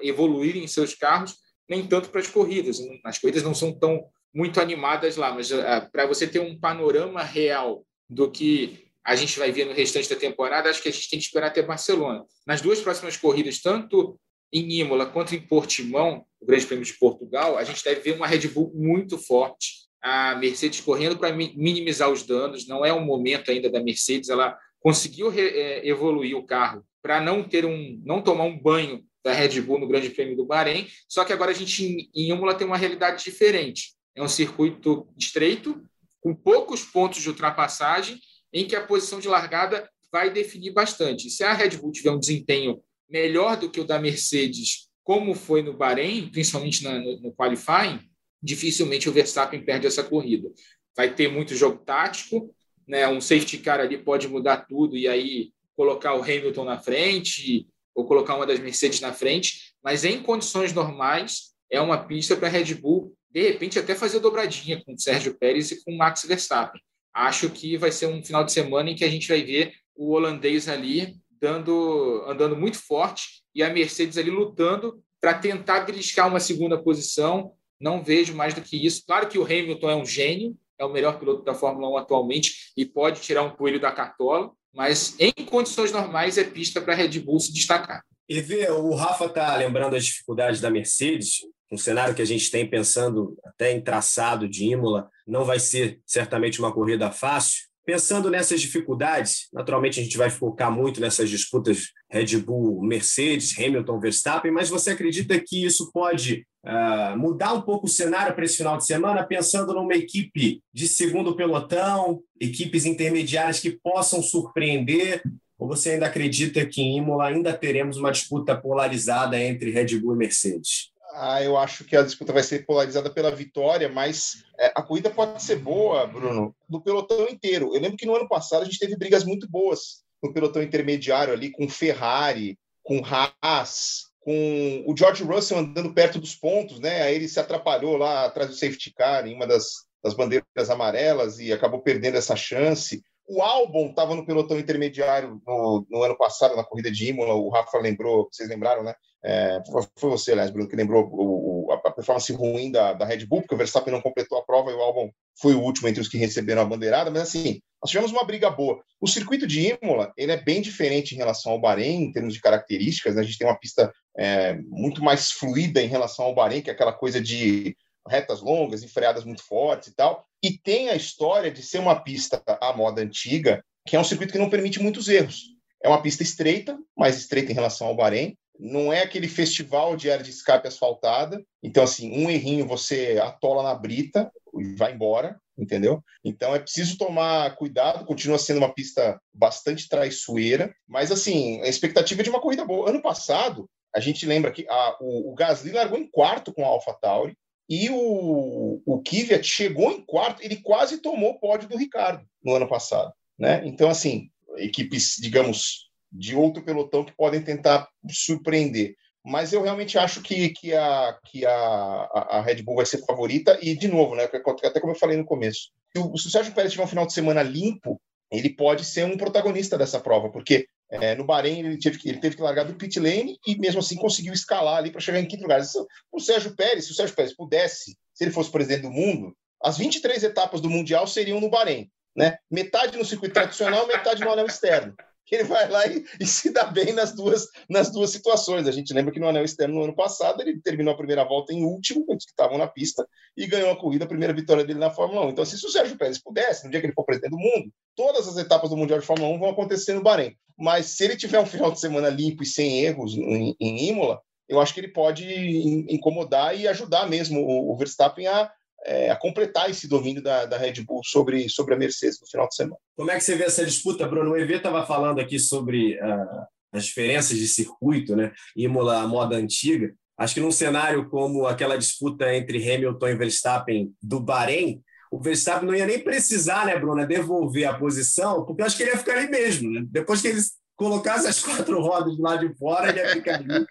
evoluírem seus carros, nem tanto para as corridas. As corridas não são tão muito animadas lá, mas uh, para você ter um panorama real do que a gente vai ver no restante da temporada, acho que a gente tem que esperar até Barcelona. Nas duas próximas corridas, tanto em Imola quanto em Portimão, o Grande Prêmio de Portugal, a gente deve ver uma Red Bull muito forte, a Mercedes correndo para minimizar os danos. Não é o momento ainda da Mercedes, ela conseguiu é, evoluir o carro para não ter um, não tomar um banho da Red Bull no Grande Prêmio do Bahrein. Só que agora a gente em Imola tem uma realidade diferente. É um circuito estreito, com poucos pontos de ultrapassagem em que a posição de largada vai definir bastante. Se a Red Bull tiver um desempenho melhor do que o da Mercedes, como foi no Bahrein, principalmente no, no qualifying, dificilmente o Verstappen perde essa corrida. Vai ter muito jogo tático, né? um safety car ali pode mudar tudo e aí colocar o Hamilton na frente ou colocar uma das Mercedes na frente, mas em condições normais é uma pista para a Red Bull, de repente, até fazer dobradinha com o Sérgio Pérez e com o Max Verstappen acho que vai ser um final de semana em que a gente vai ver o holandês ali dando, andando muito forte e a Mercedes ali lutando para tentar beliscar uma segunda posição. Não vejo mais do que isso. Claro que o Hamilton é um gênio, é o melhor piloto da Fórmula 1 atualmente e pode tirar um coelho da cartola, mas em condições normais é pista para a Red Bull se destacar. E vê, o Rafa está lembrando as dificuldades da Mercedes um cenário que a gente tem pensando até em traçado de Imola, não vai ser certamente uma corrida fácil. Pensando nessas dificuldades, naturalmente a gente vai focar muito nessas disputas Red Bull, Mercedes, Hamilton, Verstappen, mas você acredita que isso pode uh, mudar um pouco o cenário para esse final de semana, pensando numa equipe de segundo pelotão, equipes intermediárias que possam surpreender? Ou você ainda acredita que em Imola ainda teremos uma disputa polarizada entre Red Bull e Mercedes? Ah, eu acho que a disputa vai ser polarizada pela vitória, mas é, a corrida pode ser boa, Bruno, no pelotão inteiro. Eu lembro que no ano passado a gente teve brigas muito boas no pelotão intermediário ali, com Ferrari, com Haas, com o George Russell andando perto dos pontos, né? Aí ele se atrapalhou lá atrás do safety car em uma das, das bandeiras amarelas e acabou perdendo essa chance. O Albon estava no pelotão intermediário no, no, ano passado, na corrida de Imola. O Rafa lembrou, vocês lembraram, né? É, foi você, aliás, Bruno, que lembrou o, o, a performance ruim da, da, Red Bull, porque o Verstappen não completou a prova e o Albon foi o último entre os que receberam a bandeirada. Mas, assim, nós tivemos uma briga boa. O circuito de Imola ele é bem diferente em relação ao Bahrein, em termos de características. Né? A gente tem uma pista é, muito mais fluida em relação ao Bahrein, que é aquela coisa de retas longas e freadas muito fortes e tal. E tem a história de ser uma pista à moda antiga, que é um circuito que não permite muitos erros. É uma pista estreita, mais estreita em relação ao Bahrein. Não é aquele festival de área de escape asfaltada. Então, assim, um errinho você atola na brita e vai embora, entendeu? Então é preciso tomar cuidado. Continua sendo uma pista bastante traiçoeira, mas, assim, a expectativa é de uma corrida boa. Ano passado, a gente lembra que a, o, o Gasly largou em quarto com a AlphaTauri e o, o Kvyat chegou em quarto, ele quase tomou o pódio do Ricardo no ano passado. Né? Então, assim, equipes, digamos, de outro pelotão que podem tentar surpreender. Mas eu realmente acho que, que, a, que a, a Red Bull vai ser favorita. E, de novo, né, até como eu falei no começo, se o, Sérgio Pérez tiver um final de semana limpo, ele pode ser um protagonista dessa prova, porque é, no Bahrein ele teve, que, ele teve que largar do pit lane e mesmo assim conseguiu escalar ali para chegar em quinto lugar. o Sérgio Pérez, se o Sérgio Pérez pudesse, se ele fosse presidente do mundo, as 23 etapas do Mundial seriam no Bahrein. Né? Metade no circuito tradicional, metade no anel externo. Ele vai lá e, e, se dá bem nas duas, nas duas situações. A gente lembra que no anel externo no ano passado ele terminou a primeira volta em último, que estavam na pista, e ganhou a corrida, a primeira vitória dele na Fórmula 1. Então, se o Sérgio Pérez pudesse, no dia que ele for presidente do mundo, todas as etapas do Mundial de Fórmula 1 vão acontecer no Bahrein. Mas se ele tiver um final de semana limpo e sem erros em, em Imola, eu acho que ele pode incomodar e ajudar mesmo o Verstappen a é, a completar esse domínio da, da, Red Bull sobre, sobre a Mercedes no final de semana. Como é que você vê essa disputa, Bruno? O EV estava falando aqui sobre uh, as diferenças de circuito, né? Imola, a moda antiga. Acho que num cenário como aquela disputa entre Hamilton e Verstappen do Bahrein, o Verstappen não ia nem precisar, né, Bruno, devolver a posição, porque eu acho que ele ia ficar ali mesmo. Né? Depois que eles colocassem as quatro rodas lado de fora, ele ia ficar ali,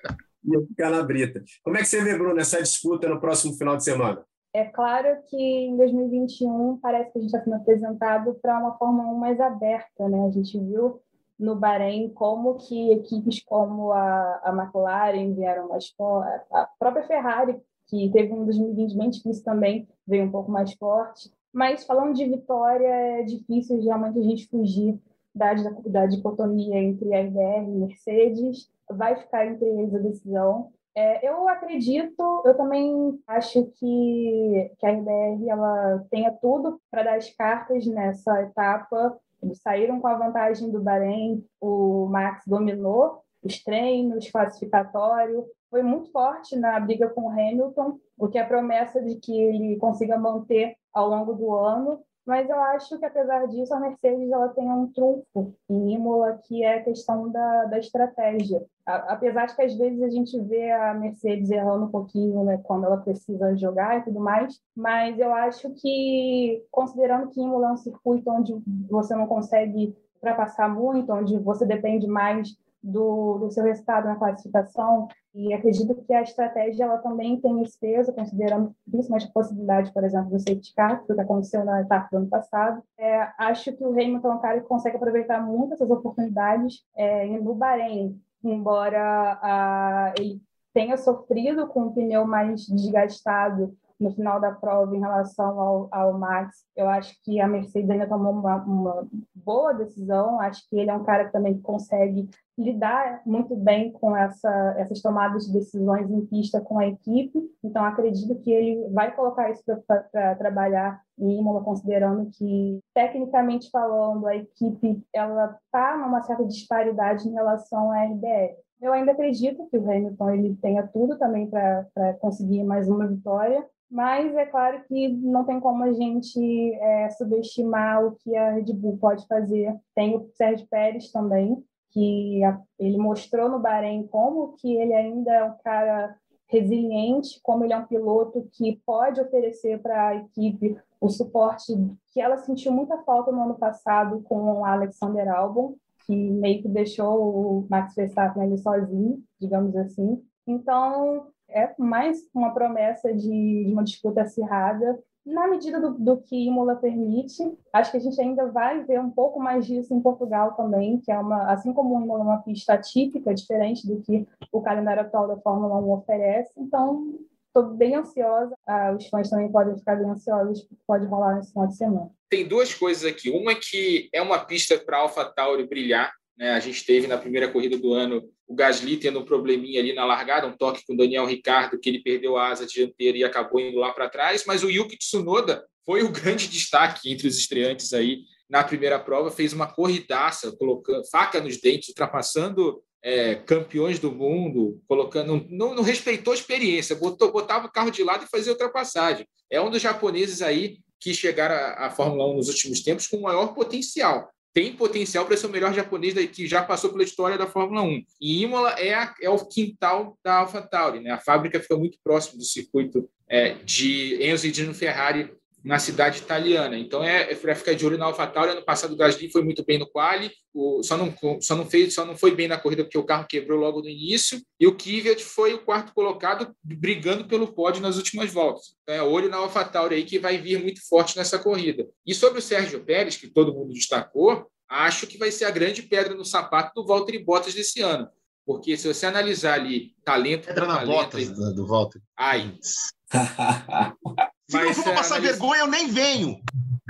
ia ficar na brita. Como é que você vê, Bruno, essa disputa no próximo final de semana? É claro que em 2021 parece que a gente está sendo apresentado para uma Fórmula 1 mais aberta, né? A gente viu no Bahrein como que equipes como a, a McLaren vieram mais forte, a própria Ferrari, que teve um 2020 bem difícil também, veio um pouco mais forte. Mas falando de vitória, é difícil realmente a gente fugir da, da dicotomia entre a RBR e Mercedes. Vai ficar entre eles a decisão. É, eu acredito, eu também acho que, que a RBR ela tenha tudo para dar as cartas nessa etapa. Eles saíram com a vantagem do Bahrein, o Max dominou os treinos, classificatório, foi muito forte na briga com o Hamilton, o que é promessa de que ele consiga manter ao longo do ano. Mas eu acho que, apesar disso, a Mercedes ela tem um trunfo em Imola, que é a questão da, da estratégia. A, apesar de que, às vezes, a gente vê a Mercedes errando um pouquinho né, quando ela precisa jogar e tudo mais, mas eu acho que, considerando que Imola é um circuito onde você não consegue ultrapassar muito, onde você depende mais do, do seu resultado na classificação e acredito que a estratégia ela também tem esse peso, considerando principalmente a possibilidade, por exemplo, do safety car, que aconteceu na etapa do ano passado. É, acho que o Hamilton que consegue aproveitar muito essas oportunidades é, no Bahrein, embora a, ele tenha sofrido com o pneu mais desgastado no final da prova em relação ao, ao Max. Eu acho que a Mercedes ainda tomou uma, uma, boa decisão. Acho que ele é um cara que também consegue lidar muito bem com essa, essas tomadas de decisões em pista com a equipe. Então, acredito que ele vai colocar isso para trabalhar em Imola, considerando que, tecnicamente falando, a equipe ela está numa certa disparidade em relação à RBR. Eu ainda acredito que o Hamilton ele tenha tudo também para conseguir mais uma vitória, mas é claro que não tem como a gente é, subestimar o que a Red Bull pode fazer. Tem o Sérgio Pérez também, que a, ele mostrou no Bahrein como que ele ainda é um cara resiliente, como ele é um piloto que pode oferecer para a equipe o suporte que ela sentiu muita falta no ano passado com o Alexander Albon, que meio que deixou o Max Verstappen ali sozinho, digamos assim. Então, é mais uma promessa de, de uma disputa acirrada, na medida do, do, que Imola permite. Acho que a gente ainda vai ver um pouco mais disso em Portugal também, que é uma, assim como Imola é uma pista típica, diferente do que o calendário atual da Fórmula 1 oferece. Então, estou bem ansiosa. Ah, os fãs também podem ficar bem ansiosos, porque pode rolar nesse final de semana. Tem duas coisas aqui. Uma é que é uma pista para a AlphaTauri brilhar? A gente teve na primeira corrida do ano o Gasly tendo um probleminha ali na largada, um toque com o Daniel Ricardo, que ele perdeu a asa dianteira e acabou indo lá para trás, mas o Yuki Tsunoda foi o grande destaque entre os estreantes aí na primeira prova, fez uma corridaça, colocando faca nos dentes, ultrapassando é, campeões do mundo, colocando não, não, respeitou a experiência, botou, botava o carro de lado e fazia ultrapassagem. É um dos japoneses aí que chegaram à, à Fórmula 1 nos últimos tempos com maior potencial tem potencial para ser o melhor japonês que já passou pela história da Fórmula 1. E Imola é, a, é o quintal da AlphaTauri, né? A fábrica fica muito próximo do circuito é, de Enzo e Dino Ferrari na cidade italiana. Então é, é para ficar de olho na AlphaTauri. Ano passado o Gasly foi muito bem no quali, o, só não só não fez, só não foi bem na corrida porque o carro quebrou logo no início. E o Kvyat foi o quarto colocado, brigando pelo pódio nas últimas voltas. Então é olho na AlphaTauri aí que vai vir muito forte nessa corrida. E sobre o Sérgio Pérez, que todo mundo destacou, acho que vai ser a grande pedra no sapato do Valtteri Bottas desse ano. Porque se você analisar ali talento Pedra na talento, Bottas e... do, do Valtteri. Ai. Se Mas, não for passar analisa... vergonha, eu nem venho.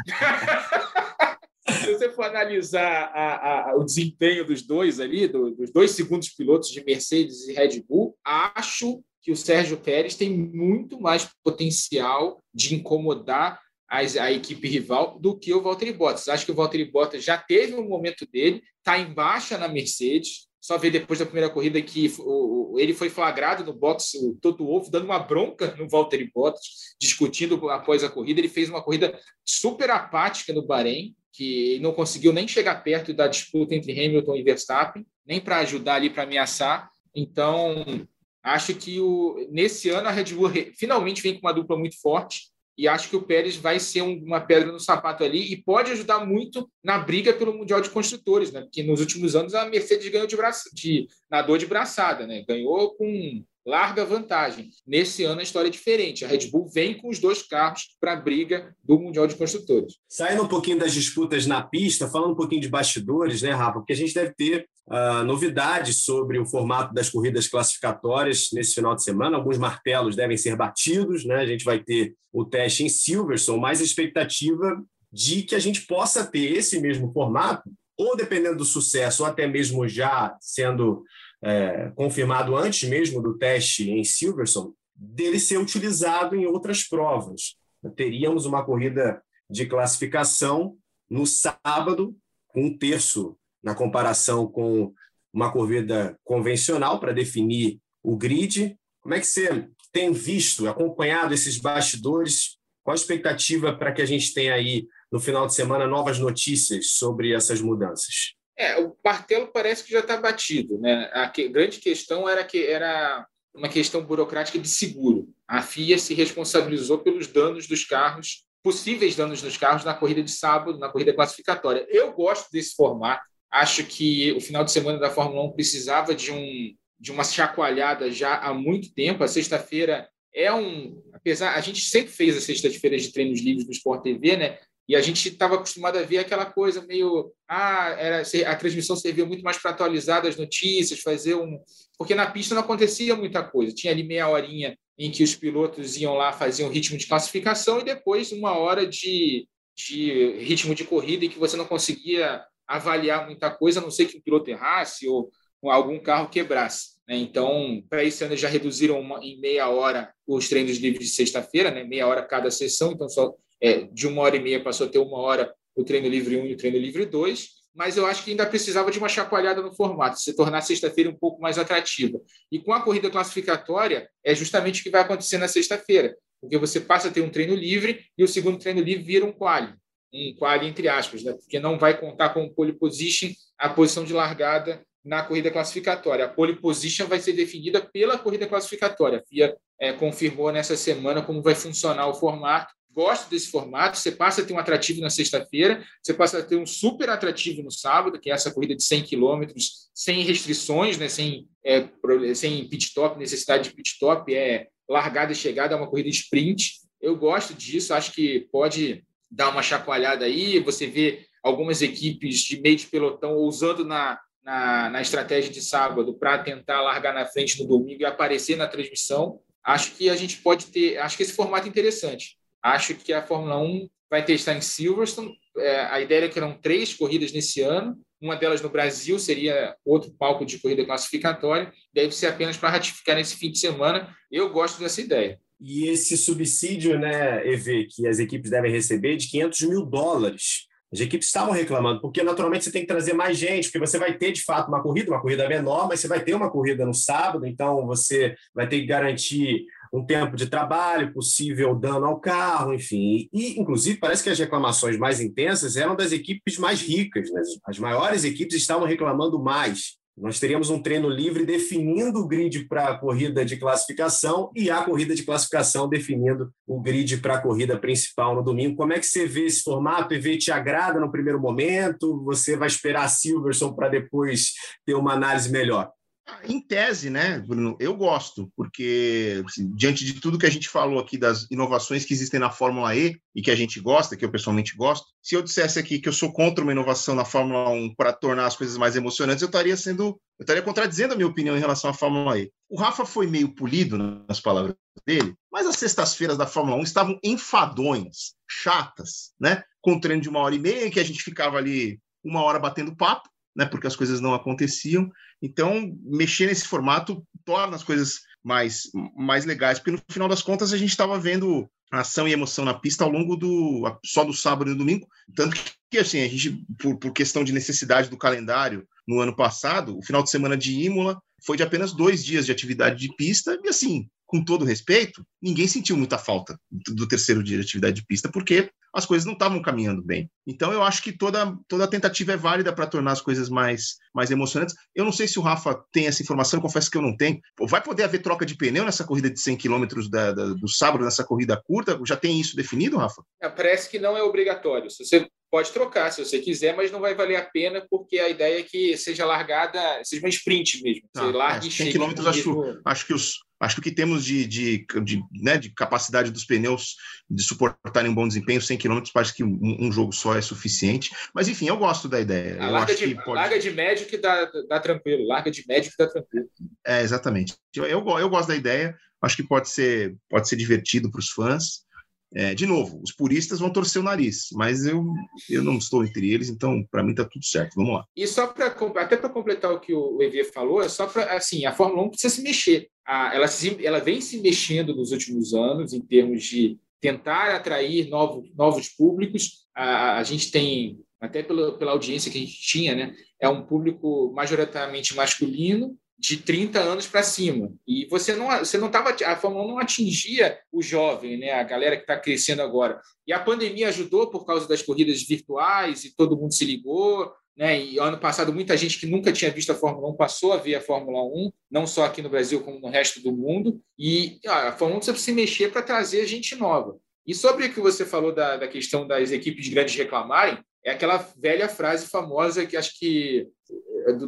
se você for analisar a, a, o desempenho dos dois ali, do, dos dois segundos pilotos de Mercedes e Red Bull, acho que o Sérgio Pérez tem muito mais potencial de incomodar as, a equipe rival do que o Valtteri Bottas. Acho que o Valtteri Bottas já teve um momento dele, está em baixa na Mercedes, só ver depois da primeira corrida que o, o, ele foi flagrado no box, o Toto Wolff, dando uma bronca no Valtteri Bottas, discutindo após a corrida. Ele fez uma corrida super apática no Bahrein, que não conseguiu nem chegar perto da disputa entre Hamilton e Verstappen, nem para ajudar ali para ameaçar. Então, acho que o, nesse ano a Red Bull finalmente vem com uma dupla muito forte e acho que o Pérez vai ser uma pedra no sapato ali e pode ajudar muito na briga pelo Mundial de Construtores, né? Porque nos últimos anos a Mercedes ganhou de, braça, de nadou de braçada, né? Ganhou com larga vantagem. Nesse ano a história é diferente. A Red Bull vem com os dois carros para a briga do Mundial de Construtores. Saindo um pouquinho das disputas na pista, falando um pouquinho de bastidores, né, Rafa? Porque a gente deve ter uh, novidades sobre o formato das corridas classificatórias nesse final de semana. Alguns martelos devem ser batidos, né? A gente vai ter o teste em Silverstone, mais expectativa de que a gente possa ter esse mesmo formato, ou dependendo do sucesso, ou até mesmo já sendo é, confirmado antes mesmo do teste em Silverstone, dele ser utilizado em outras provas. Teríamos uma corrida de classificação no sábado, um terço na comparação com uma corrida convencional para definir o grid. Como é que você tem visto, acompanhado esses bastidores? Qual a expectativa para que a gente tenha aí no final de semana novas notícias sobre essas mudanças? É, o martelo parece que já está batido. Né? A que, grande questão era que era uma questão burocrática de seguro. A FIA se responsabilizou pelos danos dos carros, possíveis danos dos carros na corrida de sábado, na corrida classificatória. Eu gosto desse formato. Acho que o final de semana da Fórmula 1 precisava de, um, de uma chacoalhada já há muito tempo. A sexta-feira é um. Apesar, a gente sempre fez as sextas-feiras de treinos livres do Sport TV, né? E a gente estava acostumado a ver aquela coisa meio. Ah, era, a transmissão servia muito mais para atualizar as notícias, fazer um. Porque na pista não acontecia muita coisa. Tinha ali meia horinha em que os pilotos iam lá, faziam ritmo de classificação e depois uma hora de, de ritmo de corrida em que você não conseguia avaliar muita coisa, a não ser que um piloto errasse ou algum carro quebrasse. Né? Então, para esse ano já reduziram uma, em meia hora os treinos livres de sexta-feira, né? meia hora cada sessão, então só é, de uma hora e meia passou a ter uma hora o treino livre 1 e o treino livre 2, mas eu acho que ainda precisava de uma chacoalhada no formato, se tornar sexta-feira um pouco mais atrativa. E com a corrida classificatória, é justamente o que vai acontecer na sexta-feira, porque você passa a ter um treino livre e o segundo treino livre vira um quali, um quali entre aspas, né? porque não vai contar com pole position a posição de largada na corrida classificatória. A pole position vai ser definida pela corrida classificatória. A FIA é, confirmou nessa semana como vai funcionar o formato gosto desse formato. Você passa a ter um atrativo na sexta-feira, você passa a ter um super atrativo no sábado, que é essa corrida de 100 quilômetros, sem restrições, né? sem, é, sem pit stop, necessidade de pit stop, é largada e chegada, é uma corrida sprint. Eu gosto disso, acho que pode dar uma chacoalhada aí. Você vê algumas equipes de meio de pelotão ousando na, na, na estratégia de sábado para tentar largar na frente no domingo e aparecer na transmissão. Acho que a gente pode ter, acho que esse formato é interessante. Acho que a Fórmula 1 vai testar em Silverstone. É, a ideia era que eram três corridas nesse ano. Uma delas no Brasil seria outro palco de corrida classificatória. Deve ser apenas para ratificar nesse fim de semana. Eu gosto dessa ideia. E esse subsídio, né, EV, que as equipes devem receber de 500 mil dólares. As equipes estavam reclamando, porque naturalmente você tem que trazer mais gente, porque você vai ter de fato uma corrida, uma corrida menor, mas você vai ter uma corrida no sábado, então você vai ter que garantir um tempo de trabalho, possível dano ao carro, enfim. E, inclusive, parece que as reclamações mais intensas eram das equipes mais ricas. Né? As maiores equipes estavam reclamando mais. Nós teríamos um treino livre definindo o grid para a corrida de classificação e a corrida de classificação definindo o grid para a corrida principal no domingo. Como é que você vê esse formato? EV te agrada no primeiro momento? Você vai esperar a Silverson para depois ter uma análise melhor? Em tese, né, Bruno, eu gosto, porque assim, diante de tudo que a gente falou aqui das inovações que existem na Fórmula E e que a gente gosta, que eu pessoalmente gosto, se eu dissesse aqui que eu sou contra uma inovação na Fórmula 1 para tornar as coisas mais emocionantes, eu estaria sendo, eu estaria contradizendo a minha opinião em relação à Fórmula E. O Rafa foi meio polido nas palavras dele, mas as sextas-feiras da Fórmula 1 estavam enfadonhas, chatas, né? Com um treino de uma hora e meia, que a gente ficava ali uma hora batendo papo, né? Porque as coisas não aconteciam. Então, mexer nesse formato torna as coisas mais, mais legais, porque no final das contas a gente estava vendo ação e emoção na pista ao longo do só do sábado e do domingo, tanto que assim a gente por, por questão de necessidade do calendário no ano passado, o final de semana de Imola foi de apenas dois dias de atividade de pista e assim com todo respeito, ninguém sentiu muita falta do terceiro dia de atividade de pista, porque as coisas não estavam caminhando bem. Então, eu acho que toda, toda tentativa é válida para tornar as coisas mais, mais emocionantes. Eu não sei se o Rafa tem essa informação, confesso que eu não tenho. Vai poder haver troca de pneu nessa corrida de 100 km da, da, do sábado, nessa corrida curta? Já tem isso definido, Rafa? É, parece que não é obrigatório. Se você pode trocar se você quiser, mas não vai valer a pena, porque a ideia é que seja largada, seja uma sprint mesmo. Você ah, larga é, 100 km, acho, acho que os Acho que o que temos de, de, de, né, de capacidade dos pneus de suportarem um bom desempenho, 100 km, parece que um, um, jogo só é suficiente. Mas, enfim, eu gosto da ideia. A larga, de, pode... larga de médio que dá, dá tranquilo. Larga de médio que dá tranquilo. É, exatamente. Eu, eu, eu gosto da ideia. Acho que pode ser, pode ser divertido para os fãs. É, de novo, os puristas vão torcer o nariz, mas eu, eu não estou entre eles, então para mim está tudo certo. Vamos lá. E só para até para completar o que o Evie falou, é só para assim, a Fórmula 1 precisa se mexer. A, ela, se, ela vem se mexendo nos últimos anos em termos de tentar atrair novos, novos públicos. A, a gente tem até pela, pela audiência que a gente tinha, né? É um público majoritariamente masculino de 30 anos para cima. E você não você não tava a Fórmula 1 não atingia o jovem, né, a galera que está crescendo agora. E a pandemia ajudou por causa das corridas virtuais e todo mundo se ligou, né? E ano passado muita gente que nunca tinha visto a Fórmula 1 passou a ver a Fórmula 1, não só aqui no Brasil como no resto do mundo. E ó, a Fórmula 1 precisa se mexer para trazer gente nova. E sobre o que você falou da, da questão das equipes grandes reclamarem, é aquela velha frase famosa que acho que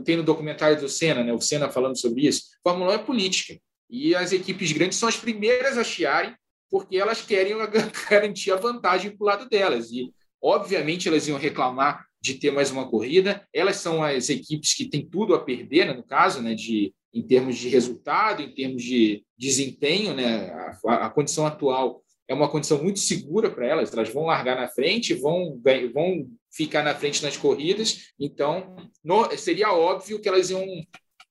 tem no documentário do Senna, né? o Senna falando sobre isso. Fórmula 1 é política. E as equipes grandes são as primeiras a chiarem, porque elas querem garantir a vantagem para o lado delas. E, obviamente, elas iam reclamar de ter mais uma corrida. Elas são as equipes que têm tudo a perder, né, no caso, né, de, em termos de resultado, em termos de desempenho. Né, a, a condição atual é uma condição muito segura para elas. Elas vão largar na frente, vão, vão ficar na frente nas corridas. Então, no, seria óbvio que elas iam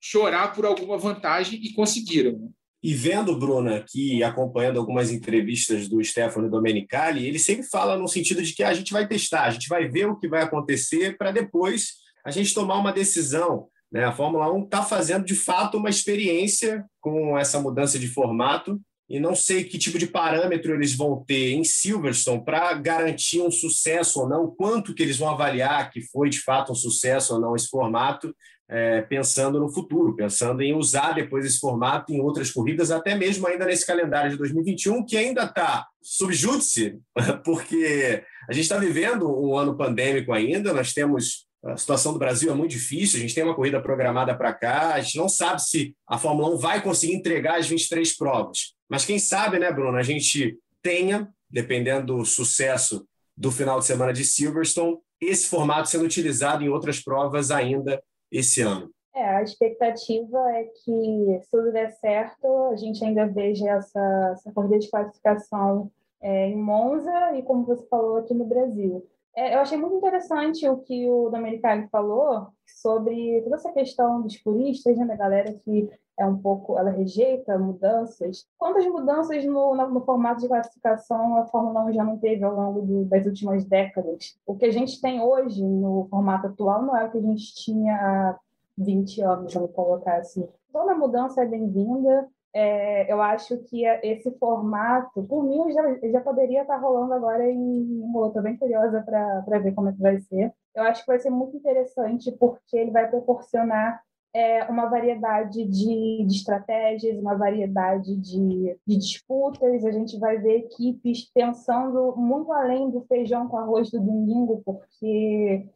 chorar por alguma vantagem e conseguiram. Né? E vendo, Bruna, aqui acompanhando algumas entrevistas do Stefano Domenicali, ele sempre fala no sentido de que a gente vai testar, a gente vai ver o que vai acontecer para depois a gente tomar uma decisão. Né? A Fórmula 1 está fazendo de fato uma experiência com essa mudança de formato e não sei que tipo de parâmetro eles vão ter em Silverstone para garantir um sucesso ou não, quanto que eles vão avaliar que foi de fato um sucesso ou não esse formato, é, pensando no futuro, pensando em usar depois esse formato em outras corridas, até mesmo ainda nesse calendário de 2021, que ainda está subjúdice, porque a gente está vivendo um ano pandêmico ainda, nós temos a situação do Brasil é muito difícil, a gente tem uma corrida programada para cá, a gente não sabe se a Fórmula 1 vai conseguir entregar as 23 provas. Mas quem sabe, né, Bruno, a gente tenha, dependendo do sucesso do final de semana de Silverstone, esse formato sendo utilizado em outras provas ainda esse ano. É, a expectativa é que, se tudo der certo, a gente ainda veja essa, essa corrida de classificação é, em Monza e, como você falou, aqui no Brasil. É, eu achei muito interessante o que o Domenicali falou sobre toda essa questão dos puristas, né, da galera que é um pouco, ela rejeita mudanças. Quantas mudanças no, no, no, formato de classificação a Fórmula 1 já não teve ao longo do, das últimas décadas? O que a gente tem hoje no formato atual não é o que a gente tinha há 20 anos, vamos colocar assim. Toda mudança é bem-vinda, é, eu acho que esse formato, por mim, já, já poderia estar rolando agora em Estou bem curiosa para ver como é que vai ser. Eu acho que vai ser muito interessante porque ele vai proporcionar é, uma variedade de, de, estratégias, uma variedade de, de, disputas. A gente vai ver equipes pensando muito além do feijão com arroz do domingo, porque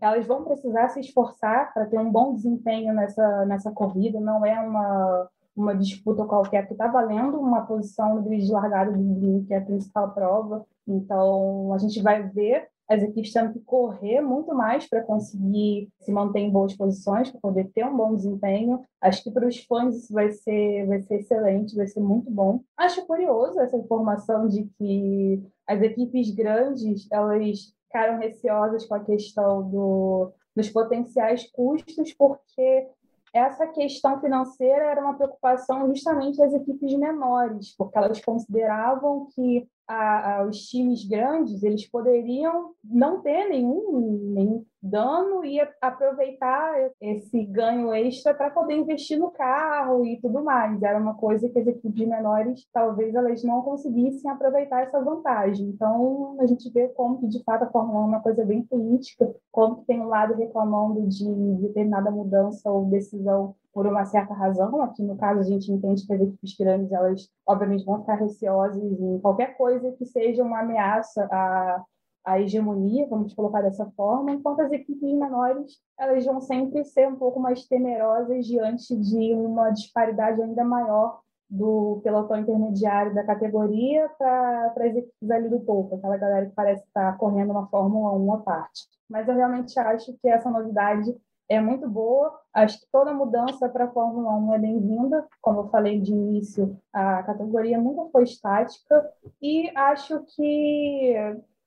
elas vão precisar se esforçar para ter um bom desempenho nessa, nessa corrida, não é uma, uma disputa qualquer que está valendo uma posição de largada do Green, que é a principal prova. Então, a gente vai ver as equipes tendo que correr muito mais para conseguir se manter em boas posições, para poder ter um bom desempenho. Acho que para os fãs isso vai ser, vai ser excelente, vai ser muito bom. Acho curioso essa informação de que as equipes grandes elas ficaram receosas com a questão do, dos potenciais custos, porque essa questão financeira era uma preocupação justamente das equipes menores, porque elas consideravam que a, a, os times grandes eles poderiam não ter nenhum, nenhum dano e aproveitar esse ganho extra para poder investir no carro e tudo mais. Era uma coisa que as equipes menores talvez elas não conseguissem aproveitar essa vantagem. Então a gente vê como que de fato a Fórmula 1 é uma coisa bem política, como que tem um lado reclamando de determinada mudança ou decisão por uma certa razão. Aqui, no caso, a gente entende que as equipes grandes, elas, obviamente, vão ficar receosas em qualquer coisa que seja uma ameaça à, à hegemonia, vamos colocar dessa forma, enquanto as equipes menores, elas vão sempre ser um pouco mais temerosas diante de uma disparidade ainda maior do pelotão intermediário da categoria para as equipes ali do topo, aquela galera que parece estar correndo uma Fórmula 1 à parte. Mas eu realmente acho que essa novidade é muito boa. Acho que toda mudança para a Fórmula 1 é bem-vinda. Como eu falei de início, a categoria nunca foi estática e acho que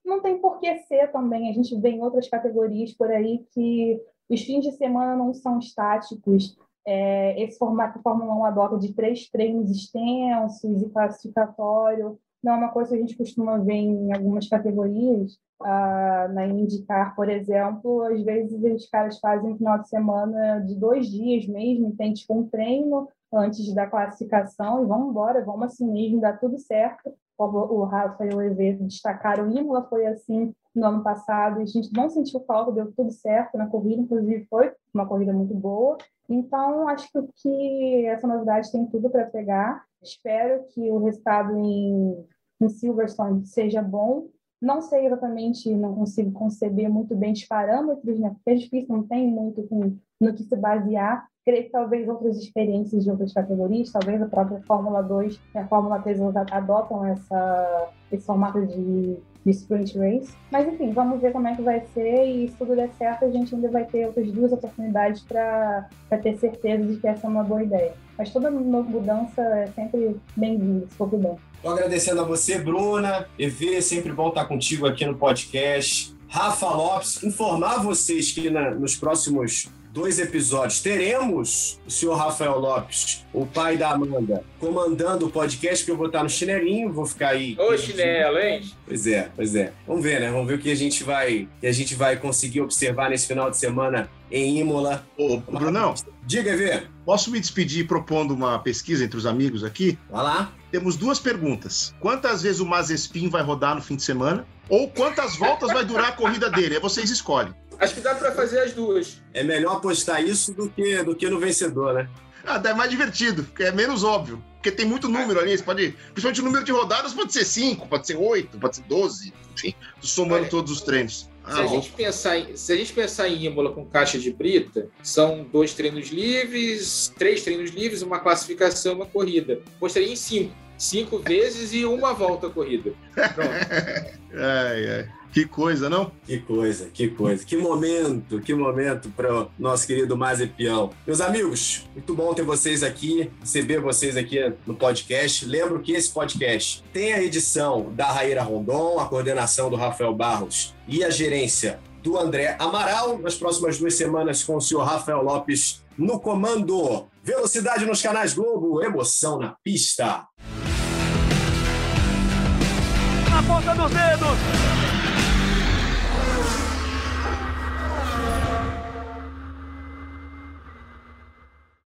não tem por que ser também. A gente vê em outras categorias por aí que os fins de semana não são estáticos. É, esse formato que a Fórmula 1 adota de três treinos extensos e classificatório não é uma coisa que a gente costuma ver em algumas categorias. Ah, na IndyCar, por exemplo, às vezes os caras fazem um final de semana de dois dias mesmo, tem tipo um treino antes da classificação e vamos embora, vamos assim mesmo, dá tudo certo. O Rafa e o EV destacaram, Imola foi assim no ano passado, e a gente não sentiu falta, deu tudo certo na corrida, inclusive foi uma corrida muito boa. Então, acho que essa novidade tem tudo para pegar. Espero que o resultado em, em Silverstone seja bom. Não sei exatamente, não consigo conceber muito bem os parâmetros, né? Porque é difícil, não tem muito com, no que se basear. Creio que talvez outras experiências de outras categorias, talvez a própria Fórmula 2 e a Fórmula 3 adotam essa, esse formato de de Sprint Race. Mas enfim, vamos ver como é que vai ser e se tudo der certo, a gente ainda vai ter outras duas oportunidades para ter certeza de que essa é uma boa ideia. Mas toda mudança é sempre bem-vinda, se for bem. Estou agradecendo a você, Bruna. EV, é sempre bom estar contigo aqui no podcast. Rafa Lopes, informar vocês que na, nos próximos dois episódios, teremos o senhor Rafael Lopes, o pai da Amanda, comandando o podcast, que eu vou estar no chinelinho, vou ficar aí. Ô, chinelo, hein? Pois é, pois é. Vamos ver, né? Vamos ver o que a gente vai, que a gente vai conseguir observar nesse final de semana em Imola. Ô, Brunão. Diga, Vê. Posso me despedir propondo uma pesquisa entre os amigos aqui? Vai lá. Temos duas perguntas. Quantas vezes o Mazespin vai rodar no fim de semana? Ou quantas voltas vai durar a corrida dele? Aí vocês escolhem. Acho que dá para fazer as duas. É melhor apostar isso do que, do que no vencedor, né? Ah, é mais divertido, porque é menos óbvio. Porque tem muito número ali, você pode. Principalmente o número de rodadas pode ser 5, pode ser 8, pode ser 12, enfim, somando Olha, todos os treinos. Ah, se, a gente pensar em, se a gente pensar em Imola com caixa de brita, são dois treinos livres, três treinos livres, uma classificação, uma corrida. Postaria em cinco. Cinco vezes e uma volta corrida. Pronto. ai, ai. Que coisa, não? Que coisa, que coisa. Que momento, que momento para o nosso querido Mazepião. Meus amigos, muito bom ter vocês aqui, receber vocês aqui no podcast. Lembro que esse podcast tem a edição da Raíra Rondon, a coordenação do Rafael Barros e a gerência do André Amaral. Nas próximas duas semanas com o senhor Rafael Lopes no comando. Velocidade nos canais Globo, emoção na pista. Ponta dos dedos